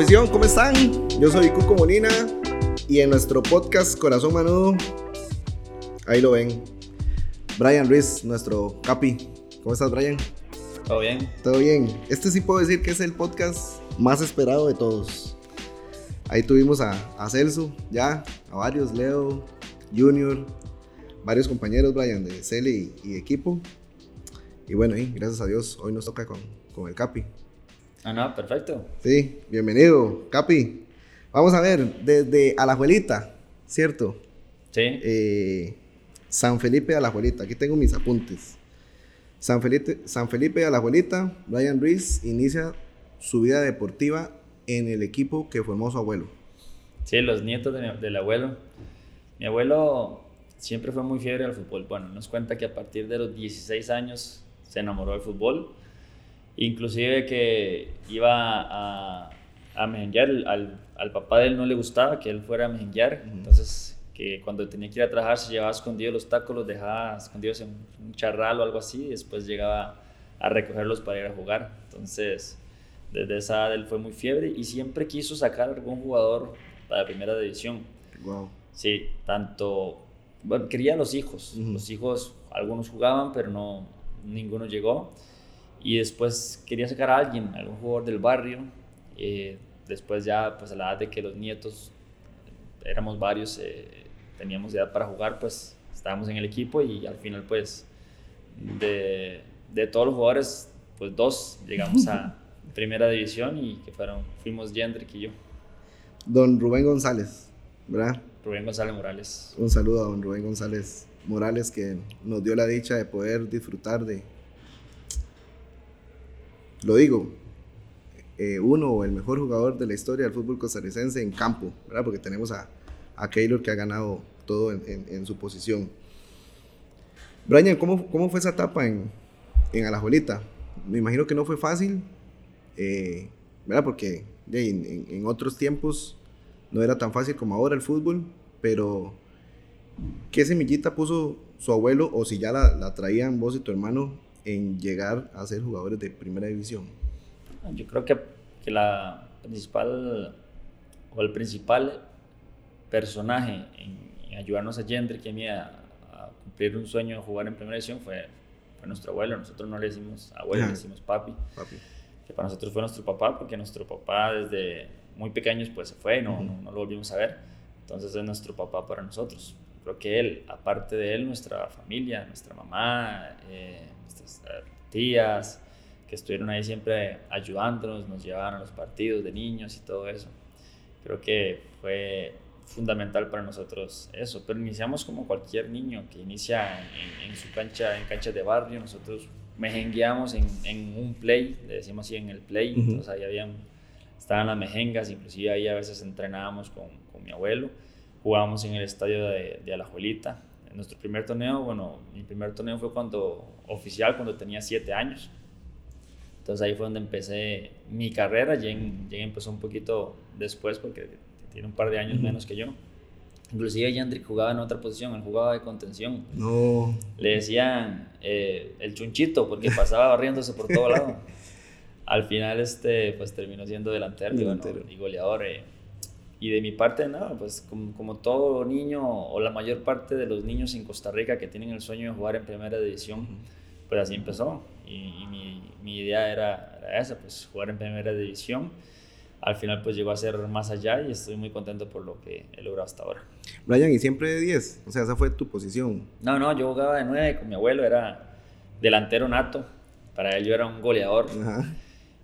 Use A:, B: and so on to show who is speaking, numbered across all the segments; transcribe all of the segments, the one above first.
A: Afición, ¿cómo están? Yo soy Cuco Molina y en nuestro podcast Corazón Manudo, ahí lo ven, Brian Ruiz, nuestro capi. ¿Cómo estás, Brian?
B: ¿Todo bien?
A: Todo bien. Este sí puedo decir que es el podcast más esperado de todos. Ahí tuvimos a, a Celso, ya, a varios, Leo, Junior, varios compañeros, Brian, de Cele y, y equipo. Y bueno, y gracias a Dios, hoy nos toca con, con el Capi.
B: Ah, no, perfecto.
A: Sí, bienvenido, Capi. Vamos a ver, desde Alajuelita, ¿cierto?
B: Sí.
A: Eh, San Felipe de Alajuelita, aquí tengo mis apuntes. San Felipe, San Felipe de Alajuelita, Brian Ruiz inicia su vida deportiva en el equipo que formó su abuelo.
B: Sí, los nietos de mi- del abuelo. Mi abuelo siempre fue muy fiebre al fútbol. Bueno, nos cuenta que a partir de los 16 años se enamoró del fútbol. Inclusive que iba a, a mejenguear, al, al papá de él no le gustaba que él fuera a mejenguear, entonces que cuando tenía que ir a trabajar se llevaba escondido los tacos, los dejaba escondidos en un charral o algo así, y después llegaba a recogerlos para ir a jugar. Entonces, desde esa edad él fue muy fiebre y siempre quiso sacar algún jugador para la primera división.
A: Wow.
B: Sí, tanto, bueno, quería los hijos. Los hijos, algunos jugaban, pero no, ninguno llegó. Y después quería sacar a alguien, algún jugador del barrio. Eh, después ya, pues a la edad de que los nietos, éramos varios, eh, teníamos edad para jugar, pues estábamos en el equipo y al final, pues, de, de todos los jugadores, pues dos llegamos a primera división y que fueron, fuimos Jendrik y yo,
A: Don Rubén González, ¿verdad?
B: Rubén González Morales.
A: Un saludo a don Rubén González Morales que nos dio la dicha de poder disfrutar de, lo digo, eh, uno o el mejor jugador de la historia del fútbol costarricense en campo, ¿verdad? Porque tenemos a, a Keylor que ha ganado todo en, su posición. Brian, ¿cómo, cómo fue esa etapa en, en Alajuelita? Me imagino que no fue fácil, eh, ¿verdad? Porque en otros tiempos no era tan fácil como ahora el fútbol, pero ¿qué semillita puso su abuelo o si ya la, la traían vos y tu hermano en llegar a ser jugadores de primera división?
B: Yo creo que, que la principal o el principal personaje en, en ayudarnos a Jendrik y a mí a, a cumplir un sueño de jugar en primera división fue, fue nuestro abuelo. Nosotros no le decimos abuelo, le decimos papi,
A: Papi.
B: que para nosotros fue nuestro papá, porque nuestro papá desde muy pequeños pues se fue, no,
A: Ujú.
B: no, no lo volvimos a ver. Entonces es nuestro papá para nosotros. Creo que él, aparte de él, nuestra familia, nuestra mamá, eh, nuestras eh, tías, que estuvieron ahí siempre ayudándonos, nos llevaban a los partidos de niños y todo eso. Creo que fue fundamental para nosotros eso, pero iniciamos como cualquier niño que inicia en, en su cancha, en canchas de barrio, nosotros mejengueamos en, en un play, le decimos así, en el play,
A: Ujú.
B: entonces ahí habían, estaban las mejengas, inclusive ahí a veces entrenábamos con, con mi abuelo, jugábamos en el estadio de, de Alajuelita, en nuestro primer torneo, bueno, mi primer torneo fue cuando, oficial, cuando tenía siete años, entonces ahí fue donde empecé mi carrera. Jen, Jen empezó un poquito después porque tiene un par de años menos que yo. Inclusive Jendrik jugaba en otra posición, él jugaba de contención.
A: No,
B: Le decían eh, el chunchito porque pasaba barriéndose por todo lado. Al final este, pues terminó siendo delantero, y, bueno,
A: Delantero.
B: y goleador. eh. Y de mi parte, nada, pues como, como todo niño o la mayor parte de los niños en Costa Rica que tienen el sueño de jugar en primera división, pues así empezó. Y, y mi, mi idea era, era esa, pues jugar en primera división. Al final pues llegó a ser más allá y estoy muy contento por lo que he logrado hasta ahora.
A: Brian, ¿y siempre de 10? O sea, esa fue tu posición.
B: No, no, yo jugaba de 9 con mi abuelo, era delantero nato. Para él yo era un goleador.
A: Ajá.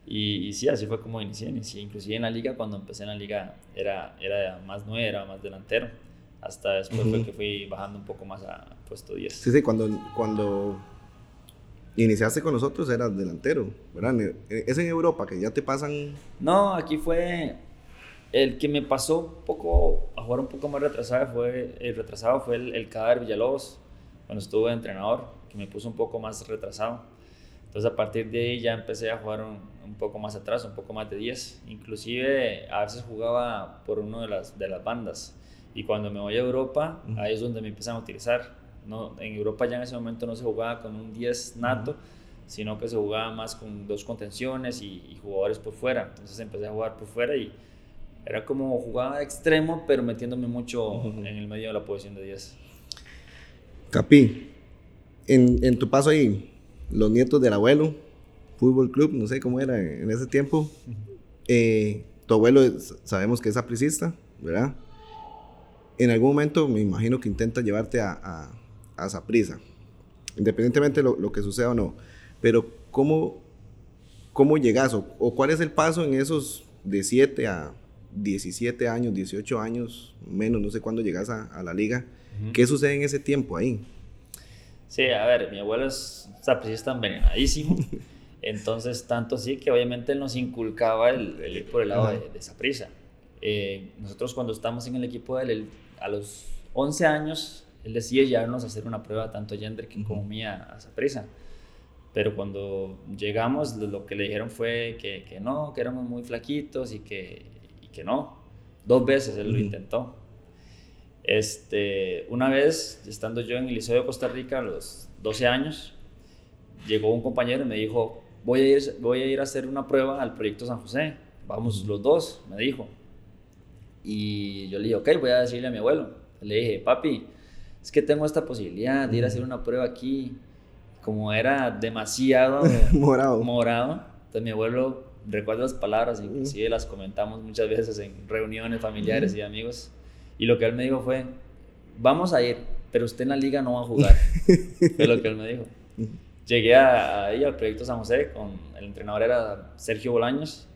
B: Y, y sí, así fue como inicié. inicié. Inclusive en la liga, cuando empecé en la liga, era, era más 9, era más delantero. Hasta después fue
A: Ujú.
B: que fui bajando un poco más a puesto 10.
A: Sí, sí, cuando, cuando iniciaste con nosotros eras delantero, ¿verdad? Eh, Es en Europa que ya te pasan...
B: No, aquí fue el que me pasó un poco a jugar un poco más retrasado fue el retrasado fue el, el Cadáver Villalobos cuando estuve de entrenador que me puso un poco más retrasado entonces a partir de ahí ya empecé a jugar un, un poco más atrás un poco más de 10 inclusive a veces jugaba por una de las de las bandas y cuando me voy a Europa
A: Ujú.
B: ahí es donde me empiezan a utilizar no en Europa ya en ese momento no se jugaba con un 10 nato sino que se jugaba más con dos contenciones y, jugadores por fuera. Entonces empecé a jugar por fuera y era como jugaba de extremo, pero metiéndome mucho en el medio de la posición de 10.
A: Capi, en, en, tu paso ahí, los nietos del abuelo, fútbol club, no sé cómo era en ese tiempo, eh, tu abuelo sabemos que es apricista, ¿verdad? En algún momento me imagino que intenta llevarte a, a, a esa prisa, independientemente de lo, lo, que suceda o no. Pero ¿cómo, cómo llegas o, o cuál es el paso en esos de 7 a 17 años, 18 años, menos, no sé cuándo llegas a, a la liga? ¿Qué sucede en ese tiempo ahí?
B: Sí, a ver, mi abuelo es sapricista envenenadísimo. Entonces, tanto así que obviamente él nos inculcaba el, el ir por el lado de, de. Eh, nosotros cuando estamos en el equipo de él, él, a los 11 años, él decía llevarnos a hacer una prueba tanto a Yender que como mía a esa prisa. Pero cuando llegamos, lo que le dijeron fue que, que no, que éramos muy flaquitos y que, y que no. Dos veces él lo intentó. Este, una vez, estando yo en el Liceo de Costa Rica a los 12 años, llegó un compañero y me dijo, voy a ir, voy a, ir a hacer una prueba al Proyecto San José. Vamos los dos, me dijo. Y yo le dije, ok, voy a decirle a mi abuelo. Le dije, papi, es que tengo esta posibilidad de ir a hacer una prueba aquí. Como era demasiado
A: morado.
B: morado, entonces mi abuelo recuerda las palabras, inclusive las comentamos muchas veces en reuniones familiares y amigos. Y lo que él me dijo fue, vamos a ir, pero usted en la liga no va a jugar. Fue lo que él me dijo. Llegué a, ahí al Proyecto San José, con el entrenador era Sergio Bolaños,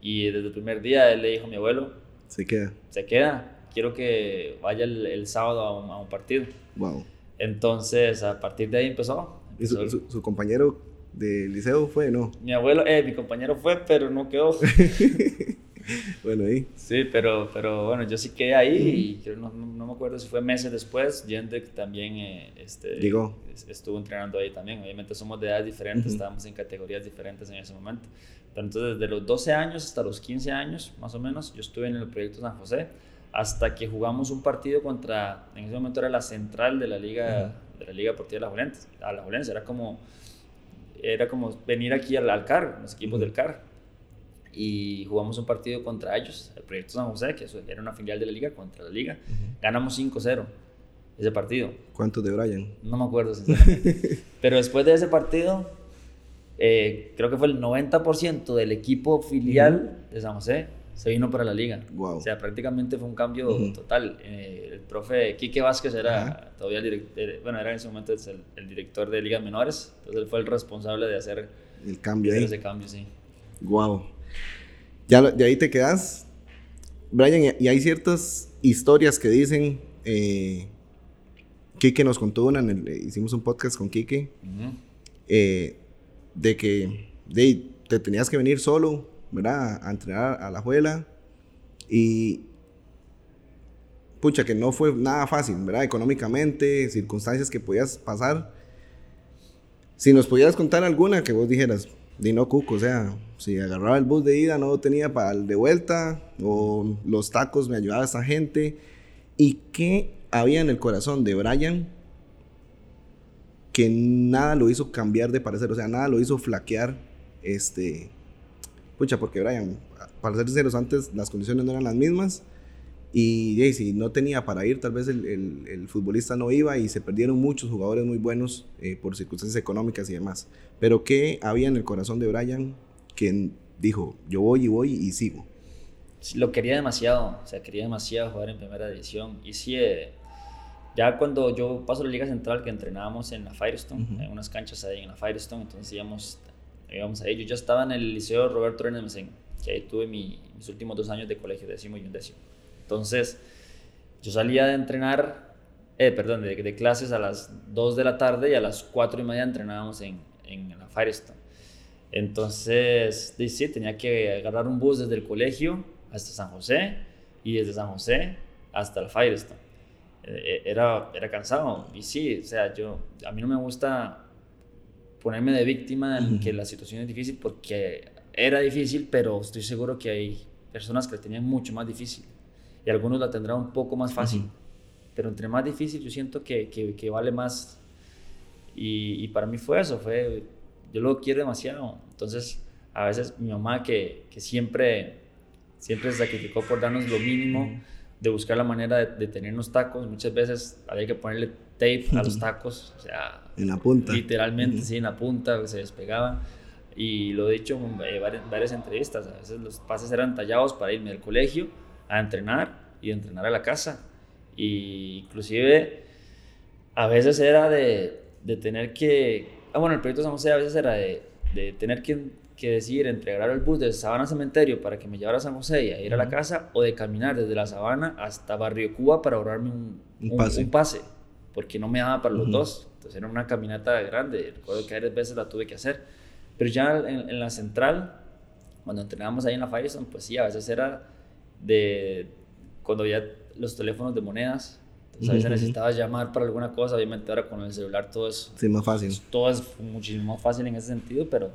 B: y desde el primer día él le dijo a mi abuelo,
A: se queda.
B: Se queda, quiero que vaya el, el sábado a un, a un, partido.
A: Wow.
B: Entonces, a partir de ahí empezó.
A: ¿Y su, su, su compañero de liceo fue, no?
B: Mi abuelo, eh, mi compañero fue, pero no quedó.
A: bueno, ahí.
B: Sí, pero, pero bueno, yo sí quedé ahí y no, no, me acuerdo si fue meses después. Jendek también eh, este,
A: Llegó.
B: estuvo entrenando ahí también. Obviamente somos de edades diferentes, uh -huh. estábamos en categorías diferentes en ese momento. Pero entonces, desde los 12 años hasta los 15 años, más o menos, yo estuve en el proyecto San José hasta que jugamos un partido contra, en ese momento era la central de la Liga, uh -huh. de la Liga Deportiva de la Juventus. A la Juventus era como, era como venir aquí al, al CAR, los equipos uh -huh. del CAR y jugamos un partido contra ellos, el Proyecto San José, que era una filial de la liga, contra la liga. Uh -huh. Ganamos 5-0 ese partido.
A: ¿Cuántos de Brian?
B: No me acuerdo, sinceramente. Pero después de ese partido, eh, creo que fue el 90% del equipo filial uh -huh. de San José se vino para la liga.
A: Wow.
B: O sea, prácticamente fue un cambio uh -huh. total. Eh, el profe Quique Vázquez era todavía el director, bueno, era en ese momento el, el, director de ligas menores, entonces él fue el responsable de hacer
A: el cambio,
B: ese cambio, sí.
A: Wow. Ya de ahí te quedas, Brian, y hay ciertas historias que dicen, eh, Kike nos contó una, el, hicimos un podcast con Kike, uh -huh. eh, de que de, te tenías que venir solo, ¿verdad? A entrenar a la juela y pucha, que no fue nada fácil, ¿verdad? Económicamente, circunstancias que podías pasar. Si nos pudieras contar alguna que vos dijeras, de no o sea, si agarraba el bus de ida no tenía para el de vuelta, o los tacos me ayudaba esa gente. ¿Y qué había en el corazón de Brian que nada lo hizo cambiar de parecer? O sea, nada lo hizo flaquear, este, pucha, porque Brian, para ser sinceros, antes las condiciones no eran las mismas. Y, si no tenía para ir, tal vez el, el, el, futbolista no iba y se perdieron muchos jugadores muy buenos eh, por circunstancias económicas y demás. Pero ¿qué había en el corazón de Brian que dijo, yo voy y voy y sigo?
B: Lo quería demasiado, o sea, quería demasiado jugar en primera división. Y sí, eh, ya cuando yo paso a la Liga Central, que entrenábamos en la Firestone, uh -huh. en unas canchas ahí en la Firestone, entonces íbamos, íbamos ahí. Yo ya estaba en el Liceo Roberto Renes que ahí tuve mi, mis últimos dos años de colegio, décimo y undécimo. Entonces, yo salía de entrenar, eh, perdón, de, de, clases a las 2 de la tarde y a las 4 y media entrenábamos en, en la Firestone. Entonces, sí, tenía que agarrar un bus desde el colegio hasta San José y desde San José hasta la Firestone. Eh, era, era cansado y sí, o sea, yo, a mí no me gusta ponerme de víctima en que la situación es difícil porque era difícil, pero estoy seguro que hay personas que la tenían mucho más difícil y algunos la tendrán un poco más fácil. Uh -huh. Pero entre más difícil yo siento que, que, que vale más. Y, y, para mí fue eso, fue yo lo quiero demasiado. Entonces, a veces mi mamá que, que siempre, siempre se sacrificó por darnos lo mínimo, de buscar la manera de, de tenernos tacos, muchas veces había que ponerle tape a los tacos, o sea,
A: en la punta.
B: Literalmente, sí, en la punta, se despegaban. Y lo he dicho en eh, varias, varias, entrevistas, a veces los pases eran tallados para irme del colegio a entrenar y de entrenar a la casa. Y inclusive a veces era de, de tener que, ah bueno, el proyecto San José a veces era de, de tener que, que, decidir entregar el bus desde Sabana Cementerio para que me llevara a San José y a ir a la casa o de caminar desde la Sabana hasta Barrio Cuba para ahorrarme un, un, pase. un pase. porque no me daba para los dos. Entonces era una caminata grande, recuerdo que varias veces la tuve que hacer. Pero ya en, en la central, cuando entrenábamos ahí en la Firestone, pues sí, a veces era de cuando ya los teléfonos de monedas, entonces a veces necesitabas llamar para alguna cosa, obviamente ahora con el celular todo es,
A: sí, más fácil.
B: todo es muchísimo más fácil en ese sentido, pero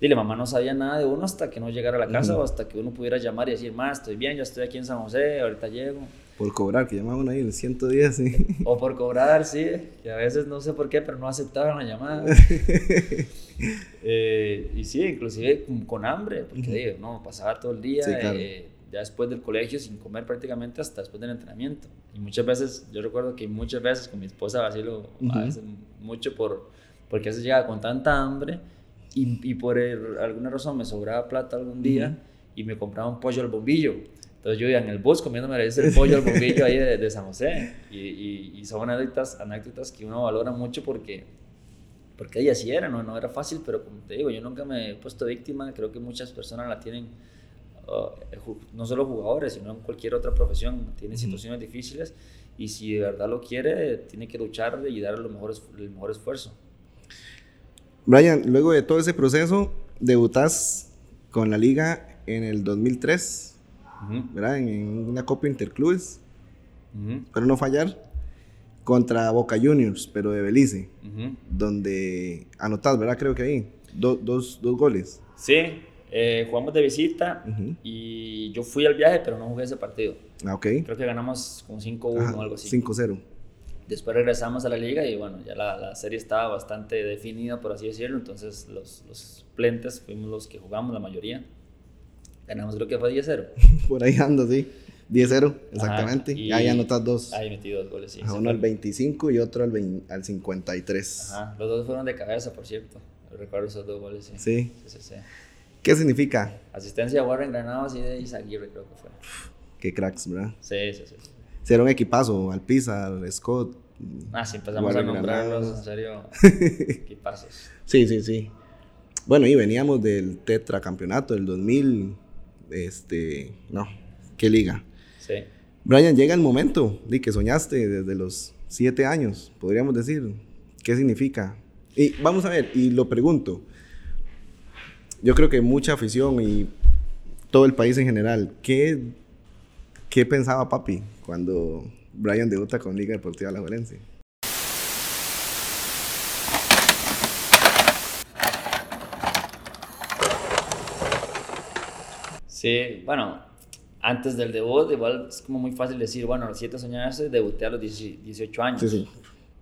B: dile, mamá no sabía nada de uno hasta que no llegara a la casa uh -huh. o hasta que uno pudiera llamar y decir, más estoy bien, ya estoy aquí en San José, ahorita llego.
A: Por cobrar, que llamaban ahí el 110, sí.
B: O por cobrar, sí, que a veces no sé por qué, pero no aceptaban la llamada. eh, y sí, inclusive con hambre, porque uh -huh. digo, no, pasaba todo el día. Sí, claro. eh, ya después del colegio sin comer prácticamente hasta después del entrenamiento. Y muchas veces, yo recuerdo que muchas veces con mi esposa vacilo uh -huh. a veces mucho por, porque a veces llegaba con tanta hambre y, y por el, alguna razón me sobraba plata algún día uh -huh. y me compraba un pollo al bombillo. Entonces yo iba en el bus comiéndome ese pollo al bombillo ahí de, de San José. Y, y, y, son anécdotas, anécdotas que uno valora mucho porque, porque ella sí era, ¿no? no era fácil, pero como te digo, yo nunca me he puesto víctima. Creo que muchas personas la tienen Uh, no solo jugadores, sino en cualquier otra profesión, tiene situaciones uh -huh. difíciles y si de verdad lo quiere, tiene que luchar y dar lo mejor, el mejor esfuerzo.
A: Brian, luego de todo ese proceso, debutas con la liga en el 2003, uh -huh. ¿verdad? En, una Copa Interclubes, pero no fallar, contra Boca Juniors, pero de Belice, donde anotás, ¿verdad? Creo que ahí, Do, dos, dos goles.
B: Sí, eh, jugamos de visita uh -huh. y yo fui al viaje, pero no jugué ese partido.
A: Ah, okay.
B: Creo que ganamos como 5-1 o algo así.
A: 5-0.
B: Después regresamos a la liga y bueno, ya la, la, serie estaba bastante definida, por así decirlo. Entonces los, los plentes fuimos los que jugamos, la mayoría. Ganamos, creo que fue 10-0.
A: por ahí ando, sí. 10-0, exactamente. Ajá, y ahí anotas dos.
B: Ahí metí dos goles, sí.
A: Ajá, uno al 25 y otro al, 20, al 53.
B: Ajá, los dos fueron de cabeza, por cierto. Recuerdo esos dos goles, sí.
A: Sí.
B: sí, sí, sí.
A: ¿Qué significa?
B: Asistencia a Warren Granados y de Isaguirre, creo que fue.
A: Qué cracks, ¿verdad?
B: Sí, sí, sí. sí.
A: Será un equipazo, Alpiza, Scott.
B: Ah, sí, empezamos Warren a nombrarlos, Granados. en serio, equipazos.
A: Sí, sí, sí. Bueno, y veníamos del tetracampeonato del 2000. Este, no, qué liga.
B: Sí.
A: Brian, llega el momento de que soñaste desde los siete años, podríamos decir. ¿Qué significa? Y vamos a ver, y lo pregunto yo creo que mucha afición y todo el país en general, ¿qué, qué pensaba papi cuando Brian debuta con Liga Deportiva La Valencia?
B: Sí, bueno, antes del debut, igual es como muy fácil decir, bueno, a los 7 años debuté a los 18 años.
A: Sí, sí.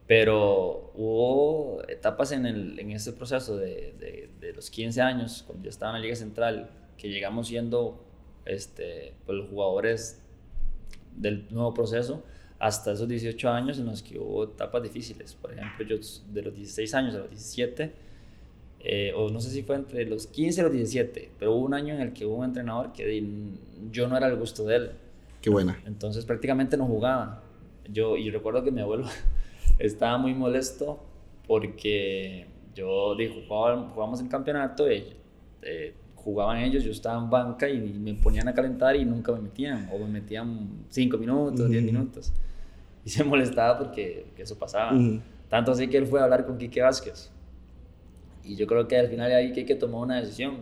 B: Pero hubo etapas en, el, en ese proceso de, de, de, los 15 años, cuando yo estaba en la Liga Central, que llegamos siendo este, pues, los jugadores del nuevo proceso, hasta esos 18 años en los que hubo etapas difíciles. Por ejemplo, yo de los 16 años a los 17, eh, o no sé si fue entre los 15 y los 17, pero hubo un año en el que hubo un entrenador que yo no era el gusto de él.
A: Qué buena.
B: Entonces prácticamente no jugaba. Yo, y recuerdo que mi abuelo estaba muy molesto porque yo dijo, jugamos el campeonato, y, eh, jugaban ellos, yo estaba en banca y me ponían a calentar y nunca me metían, o me metían 5 minutos, 10 uh -huh. minutos. Y se molestaba porque eso pasaba. Uh -huh. Tanto así que él fue a hablar con Quique Vázquez. Y yo creo que al final ahí Quique tomó una decisión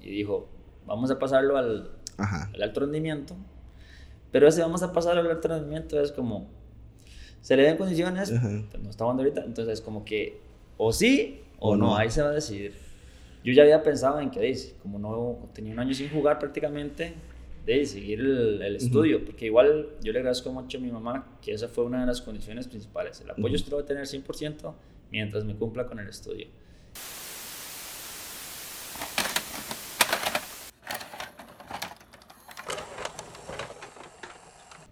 B: y dijo, vamos a pasarlo al, al alto rendimiento. Pero ese vamos a pasarlo al alto rendimiento es como, se le den condiciones, no está jugando ahorita, entonces es como que o sí o, o no. no. ahí se va a decidir. Yo ya había pensado en que, dice, como no tenía un año sin jugar prácticamente, de seguir el, el estudio, uh -huh. porque igual yo le agradezco mucho a mi mamá, que esa fue una de las condiciones principales. El apoyo uh -huh. se lo va a tener 100% mientras me cumpla con el estudio.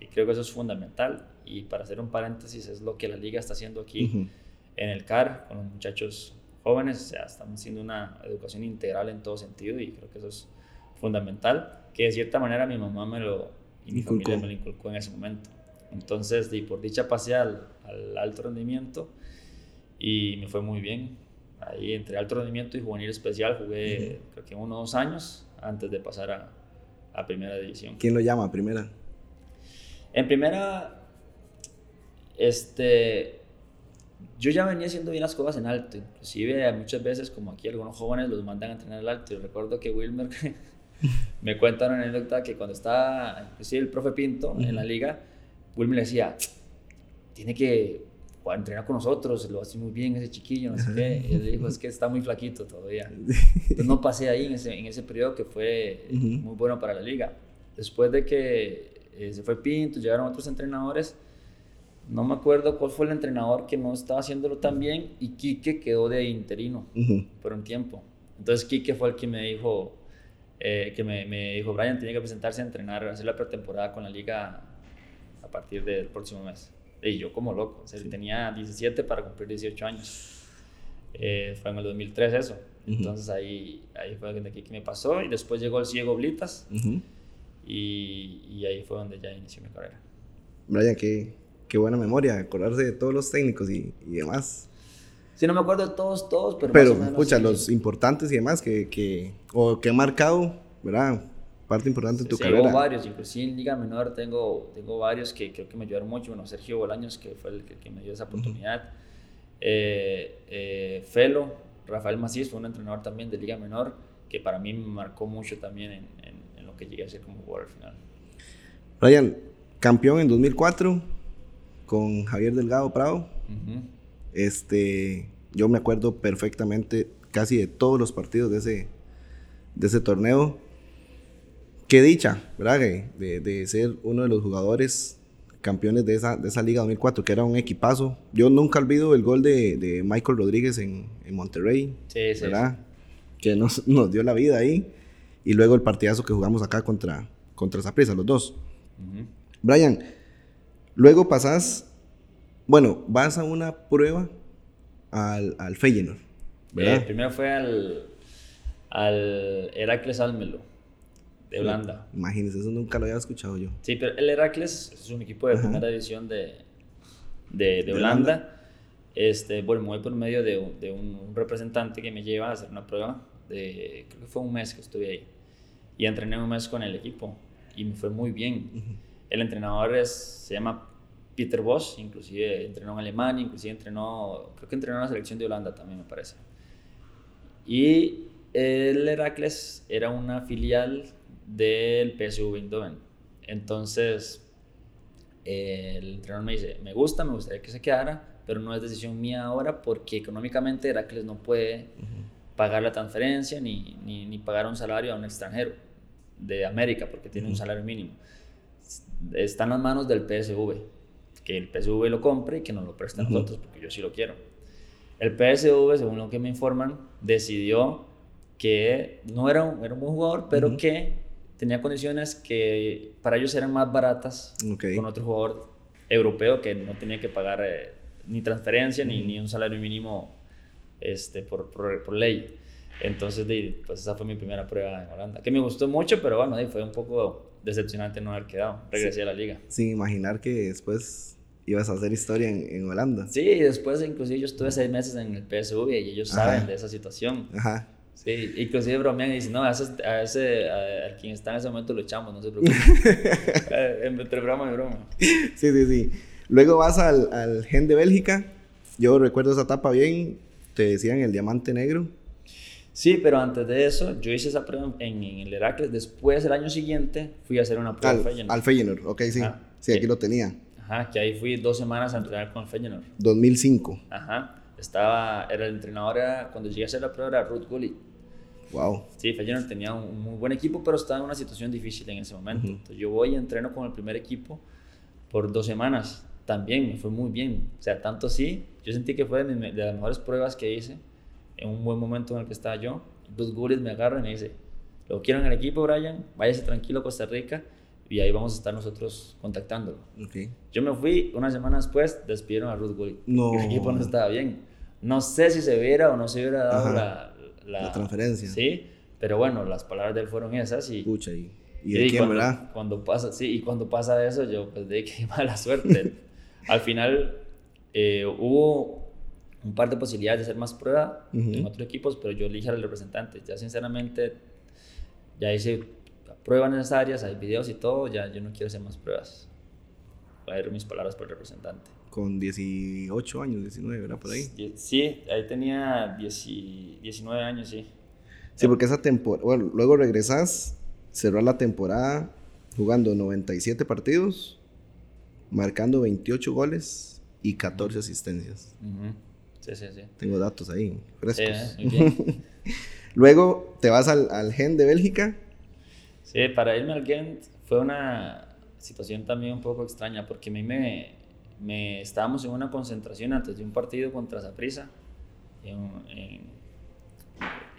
B: Y creo que eso es fundamental y para hacer un paréntesis, es lo que la liga está haciendo aquí en el CAR con los muchachos jóvenes. O sea, están haciendo una educación integral en todo sentido y creo que eso es fundamental. Que de cierta manera mi mamá me lo, y mi familia me lo inculcó en ese momento. Entonces, y por dicha pasé al, al alto rendimiento y me fue muy bien. Ahí entre alto rendimiento y juvenil especial jugué creo que uno o dos años antes de pasar a, a primera división.
A: ¿Quién lo llama primera?
B: En primera, este, yo ya venía haciendo bien las cosas en alto, inclusive muchas veces como aquí algunos jóvenes los mandan a entrenar al alto. Yo recuerdo que Wilmer me cuenta una anécdota que cuando estaba, inclusive el profe Pinto en la liga, Wilmer le decía, tiene que entrenar con nosotros, lo hace muy bien ese chiquillo, no sé qué. Y él le dijo, es que está muy flaquito todavía. Entonces no pasé ahí en ese, en ese periodo que fue muy bueno para la liga. Después de que eh, se fue Pinto, llegaron otros entrenadores, no me acuerdo cuál fue el entrenador que no estaba haciéndolo tan bien y Quique quedó de interino por un tiempo. Entonces Quique fue el que me dijo, eh, que me, me, dijo, Brian, tiene que presentarse a entrenar, hacer la pretemporada con la liga a partir del próximo mes. Y yo como loco, o sea, tenía 17 para cumplir 18 años. Eh, fue en el 2003 eso. Entonces ahí, ahí fue donde Kiki me pasó y después llegó el ciego Blitas y, y, ahí fue donde ya inició mi carrera.
A: Brian, qué, qué buena memoria, acordarse de todos los técnicos y, y demás.
B: Sí, no me acuerdo de todos, todos, pero...
A: Pero, escucha, los importantes y demás que, que, o que han marcado, ¿verdad? parte importante de tu carrera.
B: Tengo varios, inclusive en Liga Menor tengo, tengo varios que creo que me ayudaron mucho. Bueno, Sergio Bolaños, que fue el que, me dio esa oportunidad. Eh, eh, Felo, Rafael Macías fue un entrenador también de Liga Menor que para mí me marcó mucho también en, en, lo que llegué a ser como jugador al final.
A: Ryan, campeón en 2004 con Javier Delgado Prado. Este, yo me acuerdo perfectamente casi de todos los partidos de ese, de ese torneo qué dicha, ¿verdad? De, de, ser uno de los jugadores campeones de esa, de esa Liga 2004, que era un equipazo. Yo nunca olvido el gol de, de Michael Rodríguez en, en Monterrey, sí, sí, ¿verdad? Que nos, nos, dio la vida ahí. Y luego el partidazo que jugamos acá contra, contra Zaprisa, los dos. Brian, luego pasás, bueno, vas a una prueba al, al Feyenoord, ¿verdad?
B: Eh, primero fue al, al Heracles Almelo de Holanda.
A: Imagínese, eso nunca lo había escuchado yo.
B: Sí, pero el Heracles es un equipo de primera división de, de, de, Holanda. Este, bueno, muy por medio de, de, un representante que me lleva a hacer una prueba. De, creo que fue un mes que estuve ahí. Y entrené un mes con el equipo. Y me fue muy bien. El entrenador es, se llama Peter Bosch, inclusive entrenó en Alemania, inclusive entrenó, creo que entrenó en la selección de Holanda también, me parece. Y el Heracles era una filial del PSV Eindhoven. Entonces, el entrenador me dice, me gusta, me gustaría que se quedara, pero no es decisión mía ahora porque económicamente Heracles no puede pagar la transferencia ni, ni, pagar un salario a un extranjero de América porque tiene un salario mínimo. Está en las manos del PSV, que el PSV lo compre y que nos lo preste a nosotros porque yo sí lo quiero. El PSV, según lo que me informan, decidió que no era un, era un buen jugador, pero que tenía condiciones que para ellos eran más baratas con otro jugador europeo que no tenía que pagar eh, ni transferencia ni, ni, un salario mínimo este, por, por, ley. Entonces, pues esa fue mi primera prueba en Holanda, que me gustó mucho, pero bueno, fue un poco decepcionante no haber quedado. Regresé a la liga.
A: Sin imaginar que después ibas a hacer historia en, en Holanda.
B: Sí, después inclusive yo estuve seis meses en el PSV y ellos saben de esa situación. Ajá. Sí, inclusive bromean y dicen, no, a ese, a, ese, a, quien está en ese momento lo echamos, no se preocupe. Eh, entre broma y broma.
A: Sí, sí, sí. Luego vas al, al Gen de Bélgica. Yo recuerdo esa etapa bien. Te decían el diamante negro.
B: Sí, pero antes de eso, yo hice esa prueba en, el Heracles. Después, el año siguiente, fui a hacer una prueba
A: al, Feyenoord. Al Feyenoord, ok, sí. sí, aquí lo tenía.
B: Ajá, que ahí fui dos semanas a entrenar con Feyenoord.
A: 2005.
B: Ajá. Estaba, era el entrenador, era, cuando llegué a hacer la prueba era Ruth Gullit.
A: Wow.
B: Sí, Feyenoord tenía un muy buen equipo, pero estaba en una situación difícil en ese momento. Entonces yo voy y entreno con el primer equipo por dos semanas. También me fue muy bien. O sea, tanto así, yo sentí que fue de, las mejores pruebas que hice en un buen momento en el que estaba yo. Dos Gullit me agarran y me dice, lo quiero en el equipo, Brian, váyase tranquilo a Costa Rica, y ahí vamos a estar nosotros contactándolo.
A: Ok.
B: Yo me fui, una semana después despidieron a Ruth Gullit.
A: No.
B: El equipo no estaba bien. No sé si se hubiera o no se hubiera dado
A: Ajá.
B: la,
A: La transferencia.
B: Sí, pero bueno, las palabras de él fueron esas y...
A: Pucha, y, y de quién,
B: cuando,
A: ¿verdad?
B: Cuando pasa, sí, y cuando pasa eso, yo pues de qué mala suerte. Al final eh, hubo un par de posibilidades de hacer más prueba
A: Ujú.
B: en otros equipos, pero yo elige al representante. Ya sinceramente, ya hice pruebas necesarias, hay videos y todo, ya yo no quiero hacer más pruebas. Voy a ir mis palabras por el representante.
A: Con 18 años, 19, ¿verdad? Por ahí.
B: Sí, ahí tenía 10 y- 19 años, sí.
A: Sí, porque esa temporada, bueno, luego regresas, cerrar la temporada jugando 97 partidos, marcando 28 goles y 14 asistencias.
B: Ujú. Sí, sí, sí.
A: Tengo datos ahí, frescos.
B: eh.
A: Luego te vas al, al Gen de Bélgica.
B: Sí, para irme al Ghent fue una situación también un poco extraña porque a mí me, me estábamos en una concentración antes de un partido contra Saprissa.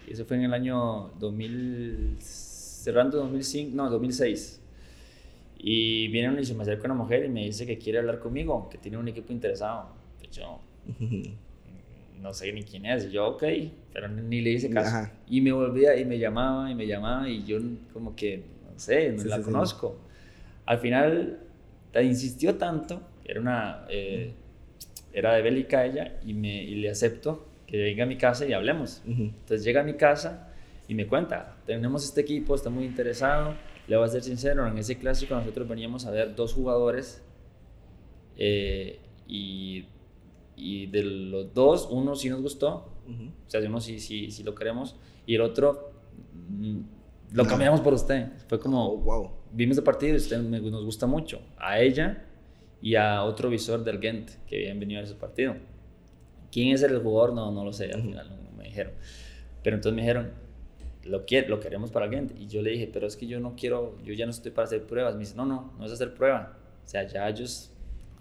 B: Eso fue en el año 2000, cerrando 2005, no, 2006. Y viene y se me acerca una mujer y me dice que quiere hablar conmigo, que tiene un equipo interesado. Y yo, no sé ni quién es. Y yo, ok, pero ni le hice caso.
A: Ajá.
B: Y me volvía y me llamaba y me llamaba y yo como que, no sé, no
A: Sí,
B: la
A: sí, sí.
B: conozco. Al final, la insistió tanto, era una, eh, era de Bélica ella, y, me, y le acepto que venga a mi casa y hablemos.
A: Ujú.
B: Entonces llega a mi casa y me cuenta, tenemos este equipo, está muy interesado, le voy a ser sincero, en ese clásico nosotros veníamos a ver dos jugadores eh, y, y de los dos, uno sí nos gustó,
A: Ujú.
B: o sea, uno sí, sí, sí lo queremos, y el otro mm, lo
A: No.
B: cambiamos por usted. Fue
A: Oh,
B: como,
A: wow.
B: vimos el partido y usted me- nos gusta mucho, a ella y a otro visor del Ghent que habían venido a ese partido. ¿Quién es el jugador? No, no lo sé, al final no me dijeron. Pero entonces me dijeron, lo, quiere, lo queremos para el Ghent. Y yo le dije, pero es que yo no quiero, yo ya no estoy para hacer pruebas. Me dice, no, no, no es hacer prueba. O sea, ya ellos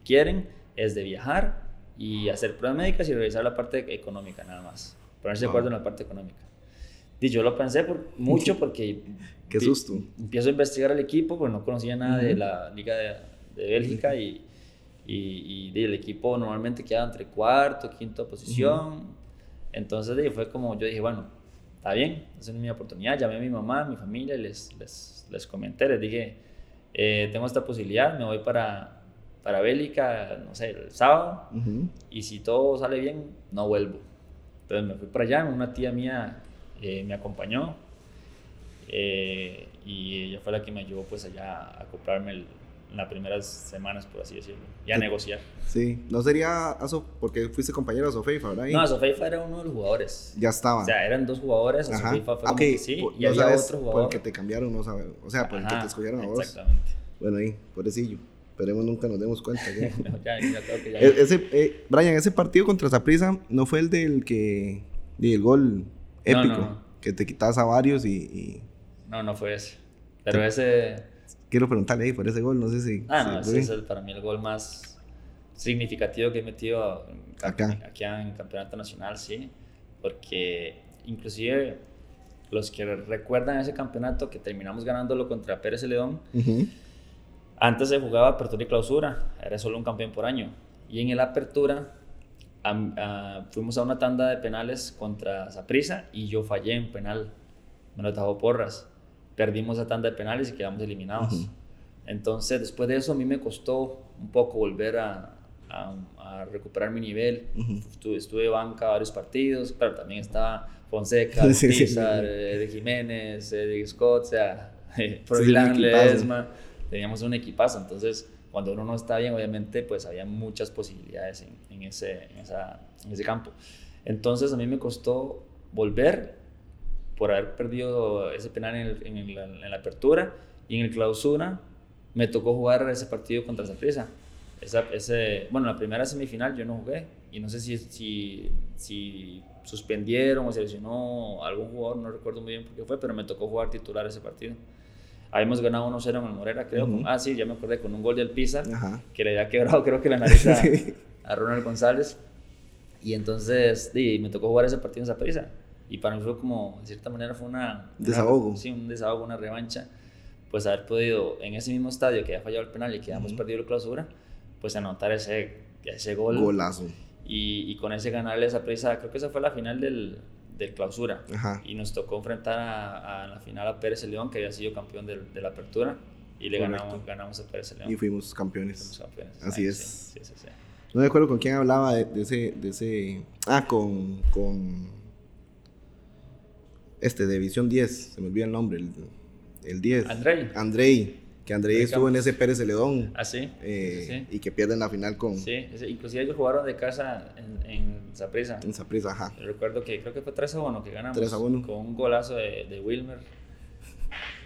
B: quieren es de viajar y hacer pruebas médicas y revisar la parte económica nada más. Ponerse de acuerdo en la parte económica. Y yo lo pensé por, mucho porque...
A: Qué susto.
B: Empiezo a investigar el equipo, pues no conocía nada de
A: Ujú.
B: la Liga de, de Bélgica y, y, y el equipo normalmente queda entre cuarto, quinta posición. Entonces di, fue como yo dije, bueno, está bien, esa es mi oportunidad. Llamé a mi mamá, a mi familia y les, les, les comenté, les dije, eh, tengo esta posibilidad, me voy para, para Bélgica, no sé, el sábado
A: Ujú.
B: y si todo sale bien, no vuelvo. Entonces me fui para allá, una tía mía eh, me acompañó eh, y ella fue la que me ayudó pues allá a comprarme el, en las primeras semanas, por así decirlo, y a
A: Sí.
B: negociar.
A: Sí, no sería Aso, porque fuiste compañero de Sofeifa, ¿verdad?
B: No, Sofeifa era uno de los jugadores.
A: ya estaba.
B: O sea, eran dos jugadores,
A: Ajá.
B: Sofeifa fue
A: Ah,
B: como
A: ok,
B: que sí,
A: por-
B: y
A: no
B: había
A: sabes
B: otro
A: por
B: jugador.
A: el que te cambiaron, no sabes. O sea, por el que te escogieron a vos.
B: Exactamente.
A: Bueno, ahí, pobrecillo. Esperemos nunca nos demos cuenta. ¿qué?
B: No, ya, ya creo que ya-
A: E- ese, eh, Brian, ese partido contra Zaprisa no fue el del que. del gol épico.
B: no, no.
A: Que te quitas a varios y, y
B: No, no fue ese. Pero ese...
A: Quiero preguntarle ahí por ese gol, no sé si.
B: Ah,
A: si
B: no,
A: fue.
B: ese es el- para mí el gol más significativo que he metido
A: Acá.
B: aquí en Campeonato Nacional, sí. Porque inclusive los que recuerdan ese campeonato que terminamos ganándolo contra Pérez Celedón,
A: Ujú.
B: Antes se jugaba apertura y clausura, era solo un campeón por año. Y en el apertura am- ah, fuimos a una tanda de penales contra Saprissa y yo fallé en penal, me lo atajó Porras. Perdimos la tanda de penales y quedamos eliminados.
A: Ujú.
B: Entonces, después de eso, a mí me costó un poco volver a, a- a recuperar mi nivel.
A: Ujú.
B: Estuve, estuve banca varios partidos, pero también estaba Fonseca,
A: Sí, sí, sí.
B: Pizar, de Jiménez, de Scott, o sea, Froilán. Ledesma. Teníamos un equipazo. Entonces, cuando uno no está bien, obviamente, pues había muchas posibilidades en, en ese, en, esa- en ese campo. Entonces, a mí me costó volver por haber perdido ese penal en, el- en el- en la apertura y en el clausura me tocó jugar ese partido contra Saprissa. Esa, ese, bueno, la primera semifinal yo no jugué y no sé si, si, si suspendieron o se lesionó algún jugador, no recuerdo muy bien por qué fue, pero me tocó jugar titular ese partido. Habíamos ganado 1-0 en el Morera, creo. con-
A: Ujú.
B: ah, sí, ya me acordé, con un gol del
A: Ajá.
B: que le había quebrado creo que la nariz a,
A: Sí.
B: a Ronald González. Y entonces di, me tocó jugar ese partido en Saprissa. Y para mí fue como, de cierta manera, fue una... una-
A: Desahogo.
B: sí, un desahogo, una revancha. pues haber podido en ese mismo estadio que había fallado el penal y que habíamos perdido la clausura, pues anotar ese, ese gol.
A: Golazo.
B: Y, y con ese ganarle esa prisa, creo que esa fue la final del, del clausura.
A: Ajá.
B: Y nos tocó enfrentar a, a la final a Pérez León, que había sido campeón de, la apertura. Y le
A: Correcto.
B: ganamos, ganamos a Pérez León.
A: Y fuimos campeones.
B: Fuimos campeones.
A: Así
B: Ay,
A: es.
B: Sí, sí, sí, sí.
A: No me acuerdo con quién hablaba de, de ese, de ese... Ah, con, con... Este, de Visión 10. Se me olvida el nombre. El, el 10.
B: Andrei.
A: Andrei. Que Andrei estuvo en ese Pérez Celedón.
B: Ah, sí.
A: eh,
B: sí, sí.
A: Y que pierden la final con...
B: Sí, inclusive ellos jugaron de casa en, Saprissa.
A: En Saprissa, ajá.
B: Yo Recuerdo que creo que fue 3 a 1 que ganamos.
A: 3 a 1.
B: Con un golazo de, de Wilmer.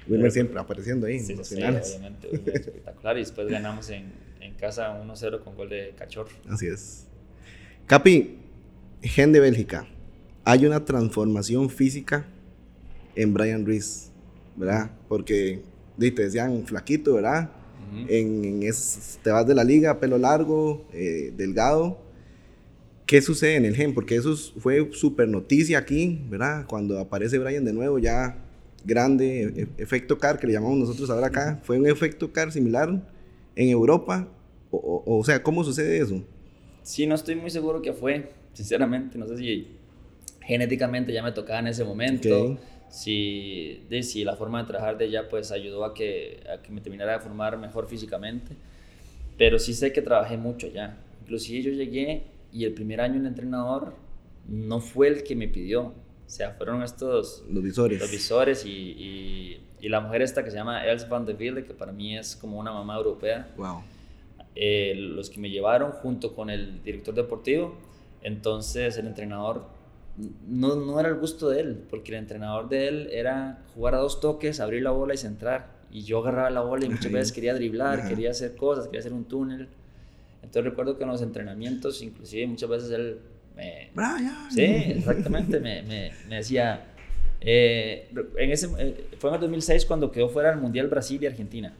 A: Wilmer siempre apareciendo ahí
B: Sí,
A: en los
B: sí,
A: finales.
B: obviamente. Wilmer espectacular. Y después ganamos en, en casa 1-0 con gol de Cachorro.
A: Así es. Capi, gen de Bélgica. Hay una transformación física en Brian Ruiz, ¿verdad? Porque di, te decían flaquito, ¿verdad?
B: Ujú.
A: En, en es- te vas de la liga, pelo largo, eh, delgado. ¿Qué sucede en el gen? Porque eso es- fue súper noticia aquí, ¿verdad? Cuando aparece Brian de nuevo, ya grande, e- efecto CAR, que le llamamos nosotros ahora acá. ¿Fue un efecto CAR similar en Europa? O, o- o sea, ¿cómo sucede eso?
B: Sí, no estoy muy seguro que fue, sinceramente, no sé si genéticamente ya me tocaba en ese momento,
A: Ok.
B: Si, de, si la forma de trabajar de ella pues ayudó a que, a que me terminara de formar mejor físicamente, pero sí sé que trabajé mucho ya, inclusive yo llegué y el primer año el entrenador no fue el que me pidió, o sea, fueron estos
A: Los visores.
B: los visores y, y, y la mujer esta que se llama Els van de Ville, que para mí es como una mamá europea,
A: Wow.
B: eh, los que me llevaron junto con el director deportivo. Entonces el entrenador no, no era el gusto de él, porque el entrenador de él era jugar a dos toques, abrir la bola y centrar. Y yo agarraba la bola y muchas
A: Ajá.
B: veces quería driblar,
A: Ajá.
B: quería hacer cosas, quería hacer un túnel. Entonces recuerdo que en los entrenamientos, inclusive muchas veces él me,
A: Brian.
B: Sí, exactamente. Me, me, me decía. eh, en ese, eh, fue en el 2006 cuando quedó fuera del Mundial Brasil y Argentina.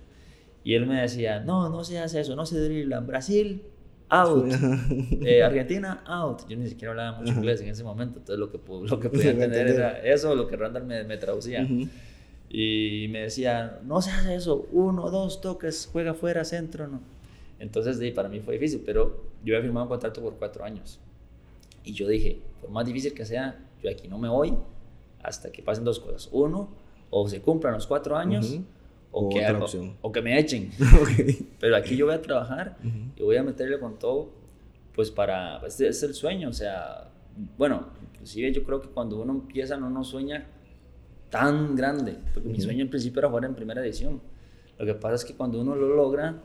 B: Y él me decía: No, no se hace eso, no se dribla. Brasil, out. Eh, Argentina, out. Yo ni siquiera hablaba mucho inglés en ese momento. Entonces lo que, lo que podía entender era eso, lo que Randall me, me traducía.
A: Ujú.
B: Y me decía, no se hace eso, uno, dos toques, juega fuera, centro, no. Entonces, sí, para mí fue difícil, pero yo había firmado un contrato por cuatro años. Y yo dije, por más difícil que sea, yo aquí no me voy hasta que pasen dos cosas. Uno, o se cumplan los cuatro años,
A: Ujú.
B: o,
A: O
B: que,
A: otra
B: o-
A: opción.
B: o que me echen.
A: Ok.
B: Pero aquí yo voy a trabajar
A: Ujú.
B: y voy a meterle con todo, pues para, este es el sueño, o sea, bueno, inclusive yo creo que cuando uno empieza no uno sueña tan grande, porque mi
A: Ujú.
B: sueño en principio era jugar en primera edición. Lo que pasa es que cuando uno lo logra,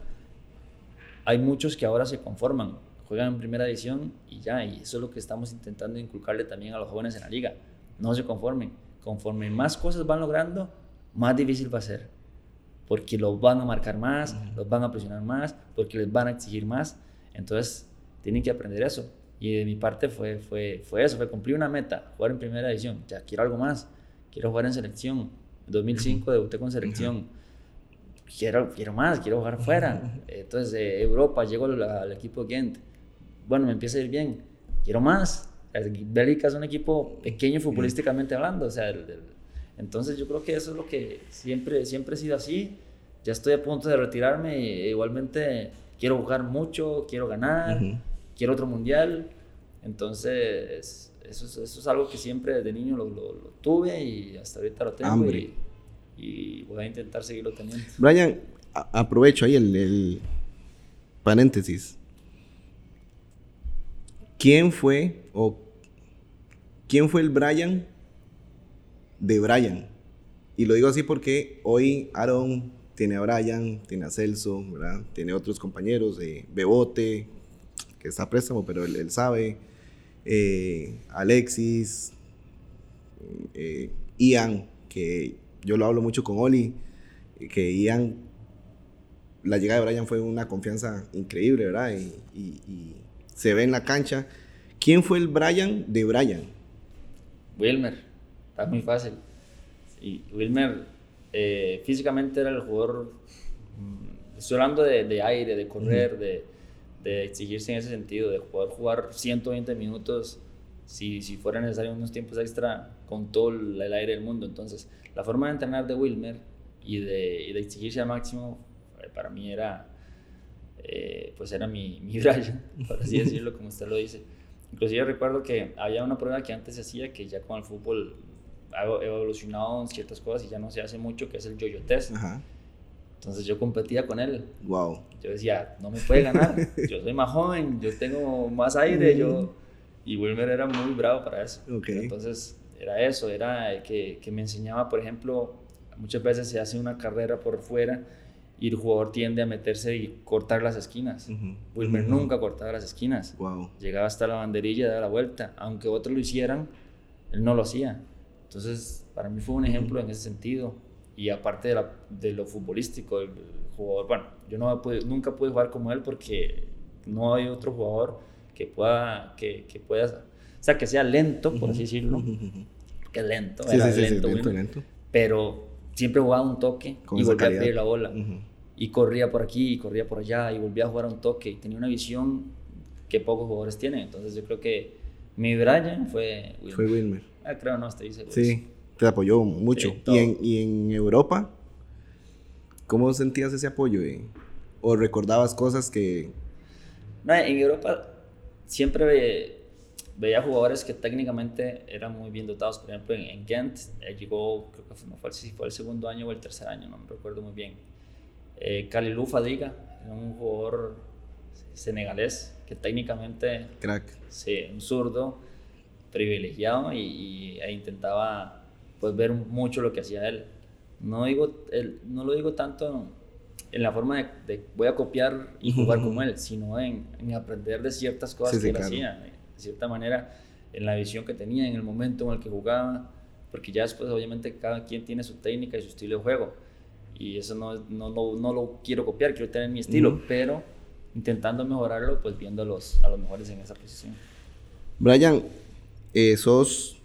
B: hay muchos que ahora se conforman, juegan en primera edición y ya, y eso es lo que estamos intentando inculcarle también a los jóvenes en la liga. No se conformen, conforme más cosas van logrando, más difícil va a ser porque los van a marcar más, los van a presionar más, porque les van a exigir más. Entonces, tienen que aprender eso. Y de mi parte fue, fue, fue eso, fue cumplir una meta, jugar en primera división. Ya quiero algo más, quiero jugar en selección. En 2005 debuté con selección. Quiero, quiero más, quiero jugar fuera. Entonces, de Europa, llego al, al equipo Gent. Bueno, me empieza a ir bien. Quiero más. Bélgica es un equipo pequeño futbolísticamente hablando. O sea, el- el- entonces yo creo que eso es lo que siempre, siempre he sido así. Ya estoy a punto de retirarme y igualmente quiero jugar mucho, quiero ganar, quiero otro mundial. Entonces eso es, eso es algo que siempre desde niño lo, lo- lo tuve y hasta ahorita lo tengo
A: Hambre.
B: y, y voy a intentar seguirlo teniendo.
A: Brian, aprovecho ahí el, el paréntesis. ¿Quién fue o quién fue el Brian de Brian? Y lo digo así porque hoy Aaron tiene a Brian, tiene a Celso, ¿verdad? Tiene otros compañeros, eh, Bebote, que está préstamo, pero él, él sabe, eh, Alexis, eh, Ian, que yo lo hablo mucho con Oli, que Ian, la llegada de Brian fue una confianza increíble, ¿verdad? Y, y- y se ve en la cancha. ¿Quién fue el Brian de Brian?
B: Wilmer, está muy fácil. Y Wilmer eh, físicamente era el jugador, mm, estoy hablando de, de aire, de correr, de, de exigirse en ese sentido, de poder jugar 120 minutos si, si fuera necesario unos tiempos extra con todo el, el aire del mundo. Entonces, la forma de entrenar de Wilmer y de, y de exigirse al máximo, eh, para mí era, eh, pues era mi, mi Brian, por así decirlo, como usted lo dice. Inclusive recuerdo que había una prueba que antes se hacía, que ya con el fútbol ha evolucionado en ciertas cosas y ya no se hace mucho, que es el yo-yo test.
A: Ajá.
B: Entonces yo competía con él.
A: Wow.
B: Yo decía, no me puede ganar, yo soy más joven, yo tengo más aire, yo... Y Wilmer era muy bravo para eso.
A: Okay.
B: Entonces era eso, era que, que me enseñaba, por ejemplo, muchas veces se hace una carrera por fuera y el jugador tiende a meterse y cortar las esquinas. Wilmer nunca cortaba las esquinas.
A: Wow.
B: Llegaba hasta la banderilla, daba la vuelta. Aunque otros lo hicieran, él no lo hacía. Entonces, para mí fue un ejemplo en ese sentido. Y aparte de, la, de lo futbolístico, el, jugador, bueno, yo no pude, nunca pude jugar como él porque no hay otro jugador que pueda, que, que pueda, o sea, que sea lento, por así decirlo. Que lento,
A: Sí,
B: era
A: sí, sí, sí,
B: lento,
A: lento, lento.
B: Pero siempre jugaba un toque
A: Con
B: y volvía
A: calidad.
B: a pedir la bola. Y corría por aquí y corría por allá y volvía a jugar a un toque. Y tenía una visión que pocos jugadores tienen. Entonces yo creo que mi Brian fue Wilmer.
A: Fue Wilmer.
B: Ah, creo no, estoy seguro.
A: Sí, te apoyó mucho.
B: Sí,
A: y, en, y en Europa, ¿cómo sentías ese apoyo? eh? ¿O recordabas cosas que...
B: No, en Europa siempre ve- veía jugadores que técnicamente eran muy bien dotados. Por ejemplo, en, en Ghent eh, llegó, creo que fue, no fue, si fue el segundo año o el tercer año, no me recuerdo muy bien. Eh, Kalilou Fadiga, era un jugador senegalés que técnicamente,
A: Crack.
B: sí, un zurdo privilegiado y, y- e intentaba pues ver mucho lo que hacía él. No, digo, él- no lo digo tanto en la forma de, de voy a copiar y jugar como él, sino en, en aprender de ciertas cosas
A: Sí, sí,
B: que él
A: claro.
B: hacía, de cierta manera, en la visión que tenía, en el momento en el que jugaba, porque ya después obviamente cada quien tiene su técnica y su estilo de juego, y eso no, no, no, no lo quiero copiar, quiero tener mi estilo, pero intentando mejorarlo, pues viendo a los, a los mejores en esa posición.
A: Brian, eh, sos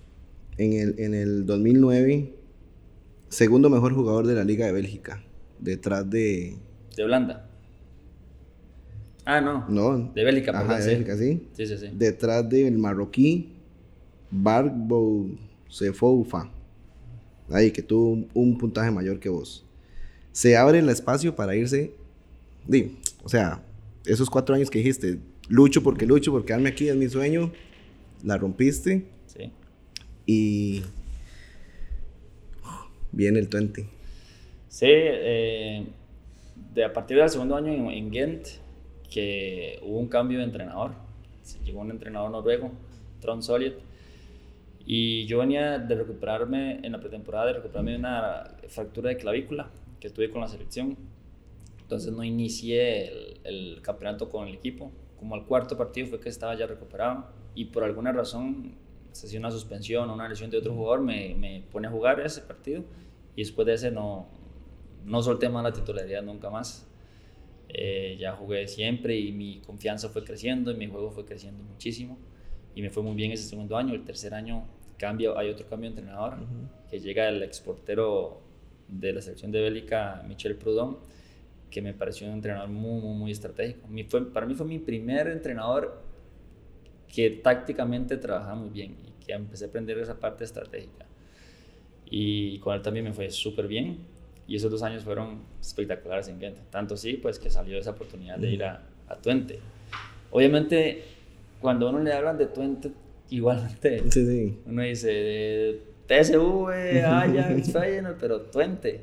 A: en el, en el 2009 segundo mejor jugador de la Liga de Bélgica. Detrás de...
B: De Holanda. Ah, no.
A: No.
B: De Bélgica,
A: Ajá,
B: perdón,
A: de. Bélgica, sí.
B: Sí, sí, sí.
A: Detrás del marroquí Barbo Sefoufa. Ahí, que tuvo un, un puntaje mayor que vos. Se abre el espacio para irse. O sea, esos cuatro años que dijiste, lucho porque lucho, porque quedarme aquí es mi sueño. La rompiste
B: sí.
A: y. Viene el 20.
B: Sí, eh, de a partir del segundo año en, en Ghent, que hubo un cambio de entrenador. Sí, Llegó un entrenador noruego, Trond Solliet, y yo venía de recuperarme en la pretemporada, de recuperarme de una fractura de clavícula que tuve con la selección. Entonces no inicié el, el campeonato con el equipo. Como al cuarto partido fue que estaba ya recuperado y por alguna razón, se hacía una suspensión o una lesión de otro jugador, me, me pone a jugar ese partido y después de ese no, no solté más la titularidad nunca más. Eh, ya jugué siempre y mi confianza fue creciendo y mi juego fue creciendo muchísimo y me fue muy bien ese segundo año. El tercer año cambio, hay otro cambio de entrenador que llega el exportero de la selección de Bélgica, Michel Proudhon, que me pareció un entrenador muy, muy, muy estratégico. Mi, fue, para mí fue mi primer entrenador que tácticamente trabajaba muy bien y que empecé a aprender esa parte estratégica. Y con él también me fue súper bien. Y esos dos años fueron espectaculares en Ghent. Tanto sí, pues que salió esa oportunidad de ir a, a Twente. Obviamente, cuando uno le hablan de Twente, igualmente
A: Sí, sí.
B: uno dice TSV, Ajax, Feyenoord, pero Twente.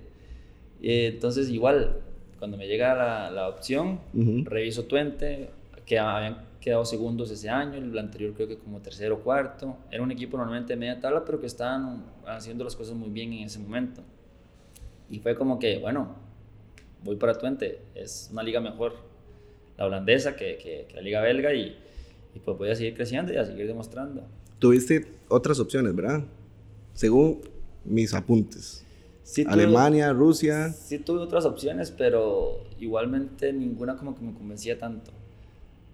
B: Y entonces, igual, cuando me llega la, la opción,
A: Ujú.
B: reviso Twente, que habían quedado segundos ese año, el anterior creo que como tercero o cuarto. Era un equipo normalmente de media tabla, pero que estaban haciendo las cosas muy bien en ese momento. Y fue como que, bueno, voy para Twente, es una liga mejor, la holandesa, que, que, que la liga belga, y, y pues voy a seguir creciendo y a seguir demostrando.
A: Tuviste otras opciones, ¿verdad? Según mis apuntes.
B: Sí tuve-
A: Alemania, Rusia.
B: Sí tuve otras opciones, pero igualmente ninguna como que me convencía tanto.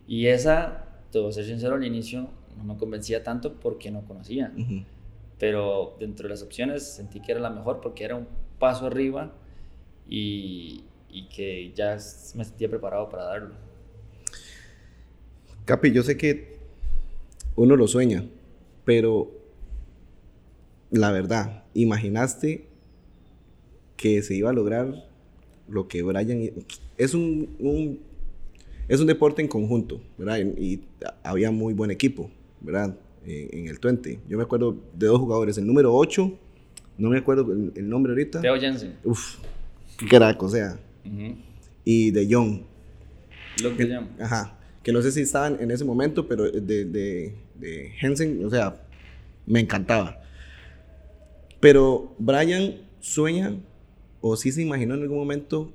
B: Y esa, te voy a ser sincero, al inicio no me convencía tanto porque no conocía. Pero dentro de las opciones sentí que era la mejor porque era un paso arriba y, y que ya me sentía preparado para darlo.
A: Capi, yo sé que uno lo sueña, pero la verdad, ¿imaginaste que se iba a lograr lo que Brian... Es un, es un deporte en conjunto, ¿verdad? Y, había muy buen equipo, ¿verdad? En, el 20. Yo me acuerdo de dos jugadores. El número 8, no me acuerdo el, nombre ahorita.
B: Theo Jensen.
A: Uf, crack, o sea. Y de Young.
B: Luke de Young.
A: Ajá. Que no sé si estaban en ese momento, pero de, de, de Jensen, o sea, me encantaba. Pero Brian sueña o sí se imaginó en algún momento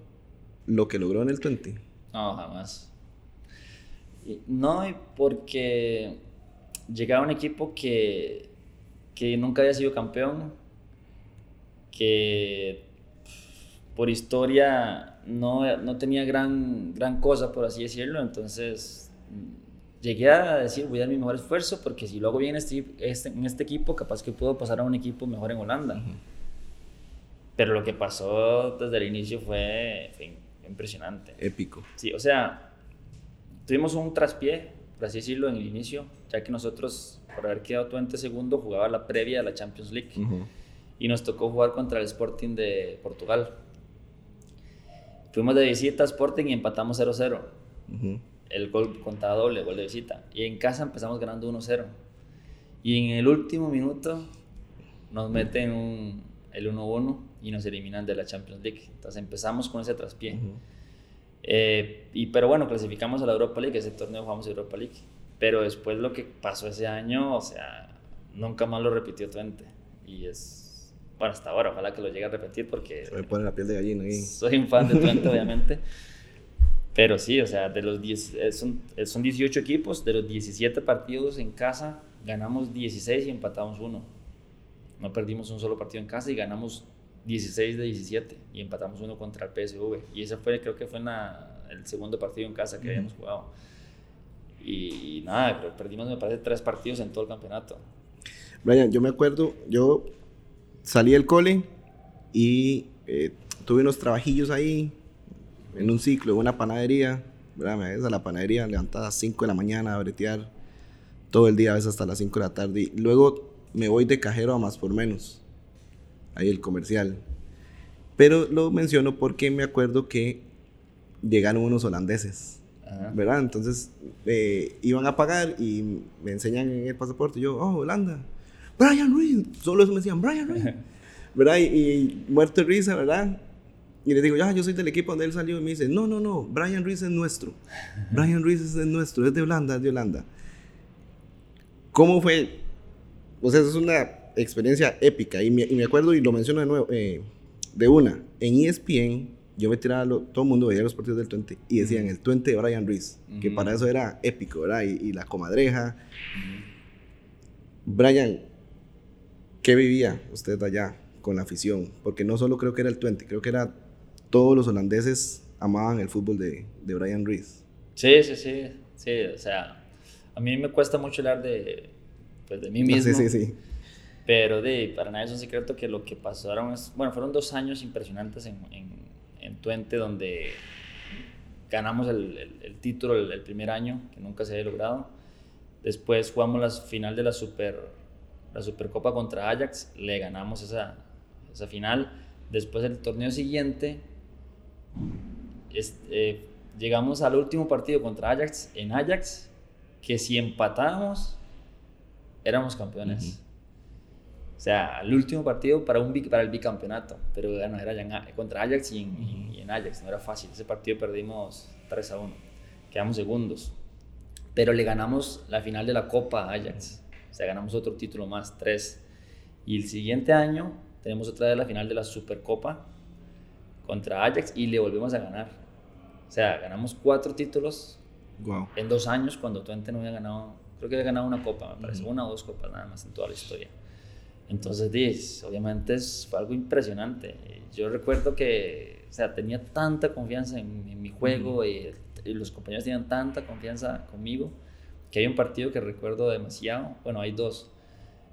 A: lo que logró en el 20.
B: No, jamás. No, porque llegaba un equipo que, que nunca había sido campeón, que por historia no, no tenía gran, gran cosa, por así decirlo, entonces llegué a decir, voy a dar mi mejor esfuerzo porque si lo hago bien este, este, en este equipo, capaz que puedo pasar a un equipo mejor en Holanda. Pero lo que pasó desde el inicio fue, impresionante.
A: Épico.
B: Sí, o sea, tuvimos un traspié, por así decirlo, en el inicio, ya que nosotros, por haber quedado 20 segundo, jugaba la previa de la Champions League. Y nos tocó jugar contra el Sporting de Portugal. Fuimos de visita a Sporting y empatamos 0-0 el gol contaba doble, gol de visita. Y en casa empezamos ganando 1-0. Y en el último minuto nos meten un, el 1-1 y nos eliminan de la Champions League. Entonces empezamos con ese traspié. Eh, y, pero bueno, clasificamos a la Europa League, ese torneo jugamos Europa League. Pero después lo que pasó ese año, o sea, nunca más lo repitió Twente. Y es, bueno, hasta ahora, ojalá que lo llegue a repetir porque...
A: Se me pone la piel de gallina ahí.
B: Soy un fan de Twente, obviamente. Pero sí, o sea, de los 10, eh, son, eh, son 18 equipos, de los 17 partidos en casa, ganamos 16 y empatamos uno. No perdimos un solo partido en casa y ganamos 16 de 17 y empatamos uno contra el PSV. Y ese fue, creo que fue el segundo partido en casa que habíamos jugado. Y, nada, perdimos, me parece, tres partidos en todo el campeonato.
A: Brian, yo me acuerdo, yo salí del cole y eh, tuve unos trabajillos ahí en un ciclo, en una panadería, ¿verdad? Me ves a la panadería levantada a las 5 de la mañana a bretear todo el día, a veces hasta las 5 de la tarde. Y luego me voy de cajero a más por menos, ahí el comercial. Pero lo menciono porque me acuerdo que llegaron unos holandeses, ¿verdad? Entonces eh, iban a pagar y me enseñan en el pasaporte. Yo, oh, Holanda, Brian Ruiz, solo eso me decían, Brian Ruiz, ¿verdad? Y, y muerto de risa, ¿verdad? Y le digo, ya, yo soy del equipo donde él salió. Y me dice, no, no, no, Brian Ruiz es nuestro. Brian Ruiz es nuestro, es de Holanda, es de Holanda. ¿Cómo fue? O sea, es una experiencia épica. Y me, y me acuerdo, y lo menciono de nuevo, eh, de una, en ESPN, yo me tiraba, todo el mundo veía los partidos del Twente y decían el Twente de Brian Ruiz, que para eso era épico, ¿verdad? Y, la comadreja. Brian, ¿qué vivía usted allá con la afición? Porque no solo creo que era el Twente, creo que era todos los holandeses amaban el fútbol de, de Brian Rees.
B: Sí, sí, sí, sí, o sea, a mí me cuesta mucho hablar de, pues, de mí mismo.
A: Sí, sí, sí.
B: Pero de, para nadie es un secreto que lo que pasaron es, bueno, fueron dos años impresionantes en, en, en Twente donde ganamos el, el, título el, primer año, que nunca se había logrado. Después jugamos la final de la Super la Supercopa contra Ajax, le ganamos esa, esa final. Después el torneo siguiente este, llegamos al último partido contra Ajax en Ajax, que si empatábamos, éramos campeones. O sea, al último partido para, un, para el bicampeonato, pero bueno, era contra Ajax y en, Ajax, no era fácil. Ese partido perdimos 3 a 1, quedamos segundos. Pero le ganamos la final de la Copa a Ajax, o sea, ganamos otro título más, 3. Y el siguiente año tenemos otra vez la final de la Supercopa contra Ajax y le volvimos a ganar. O sea, ganamos cuatro títulos en dos años cuando Twente no había ganado, creo que había ganado una copa, me parece, una o dos copas nada más en toda la historia. Entonces, obviamente es, fue algo impresionante. Yo recuerdo que, o sea, tenía tanta confianza en, mi juego y, los compañeros tenían tanta confianza conmigo que hay un partido que recuerdo demasiado. Bueno, hay dos.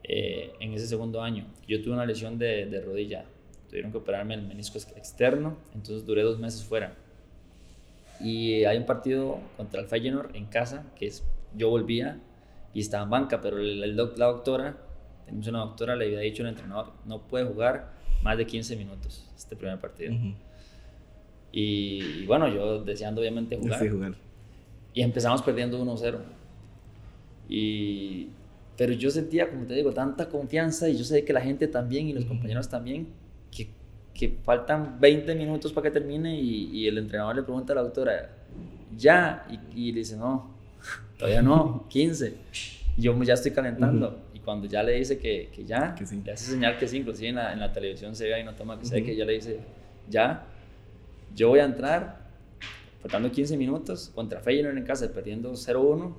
B: Eh, en ese segundo año, yo tuve una lesión de, de rodilla tuvieron que operarme el menisco externo, entonces duré dos meses fuera. Y hay un partido contra el Feyenoord en casa, que es, yo volvía y estaba en banca, pero el, la doctora, tenemos una doctora, le había dicho al entrenador, no puede jugar más de 15 minutos este primer partido. y, bueno, yo deseando obviamente jugar. jugar. Y empezamos perdiendo 1-0. Y, pero yo sentía, como te digo, tanta confianza y yo sé que la gente también y los compañeros también, que, que, faltan 20 minutos para que termine y, y, el entrenador le pregunta a la doctora, ya, y, y le dice, no, todavía no, 15. Y yo ya estoy calentando. Y cuando ya le dice que, que ya, le hace señal que sí, inclusive en la, en la televisión se ve y no toma que que ya le dice, ya, yo voy a entrar, faltando 15 minutos, contra Feyenoord en casa, perdiendo 0-1,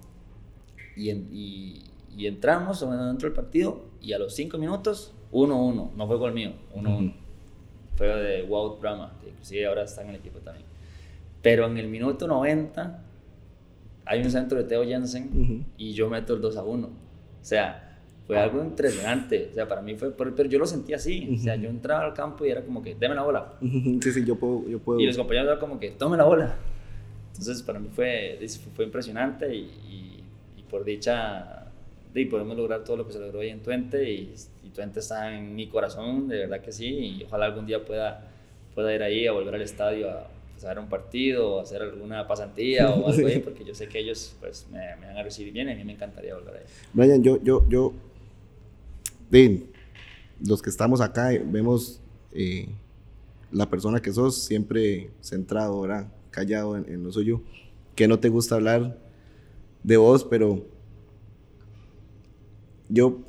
B: y, y, y, entramos dentro del partido, y a los 5 minutos, 1-1, no fue gol mío, 1-1. Fue de Wout Brahma, que inclusive ahora está en el equipo también. Pero en el minuto 90 hay un centro de Teo Jensen y yo meto el 2 a 1. O sea, fue algo impresionante. O sea, para mí fue, pero yo lo sentí así. O sea, yo entraba al campo y era como que, deme la bola.
A: Sí, sí, yo puedo. Yo puedo.
B: Y los compañeros eran como que, tome la bola. Entonces, para mí fue, fue impresionante y, y, por dicha, y podemos lograr todo lo que se logró ahí en Tuente y, y Tuente está en mi corazón, de verdad que sí. Y ojalá algún día pueda, pueda ir ahí a volver al estadio a pues, un partido o hacer alguna pasantía o algo ahí, porque yo sé que ellos pues me, van a recibir bien y a mí me encantaría volver ahí.
A: Brian, yo, yo, yo, bien, los que estamos acá eh, vemos eh, la persona que sos siempre centrado, ¿verdad? Callado en, lo suyo, que no te gusta hablar de vos, pero yo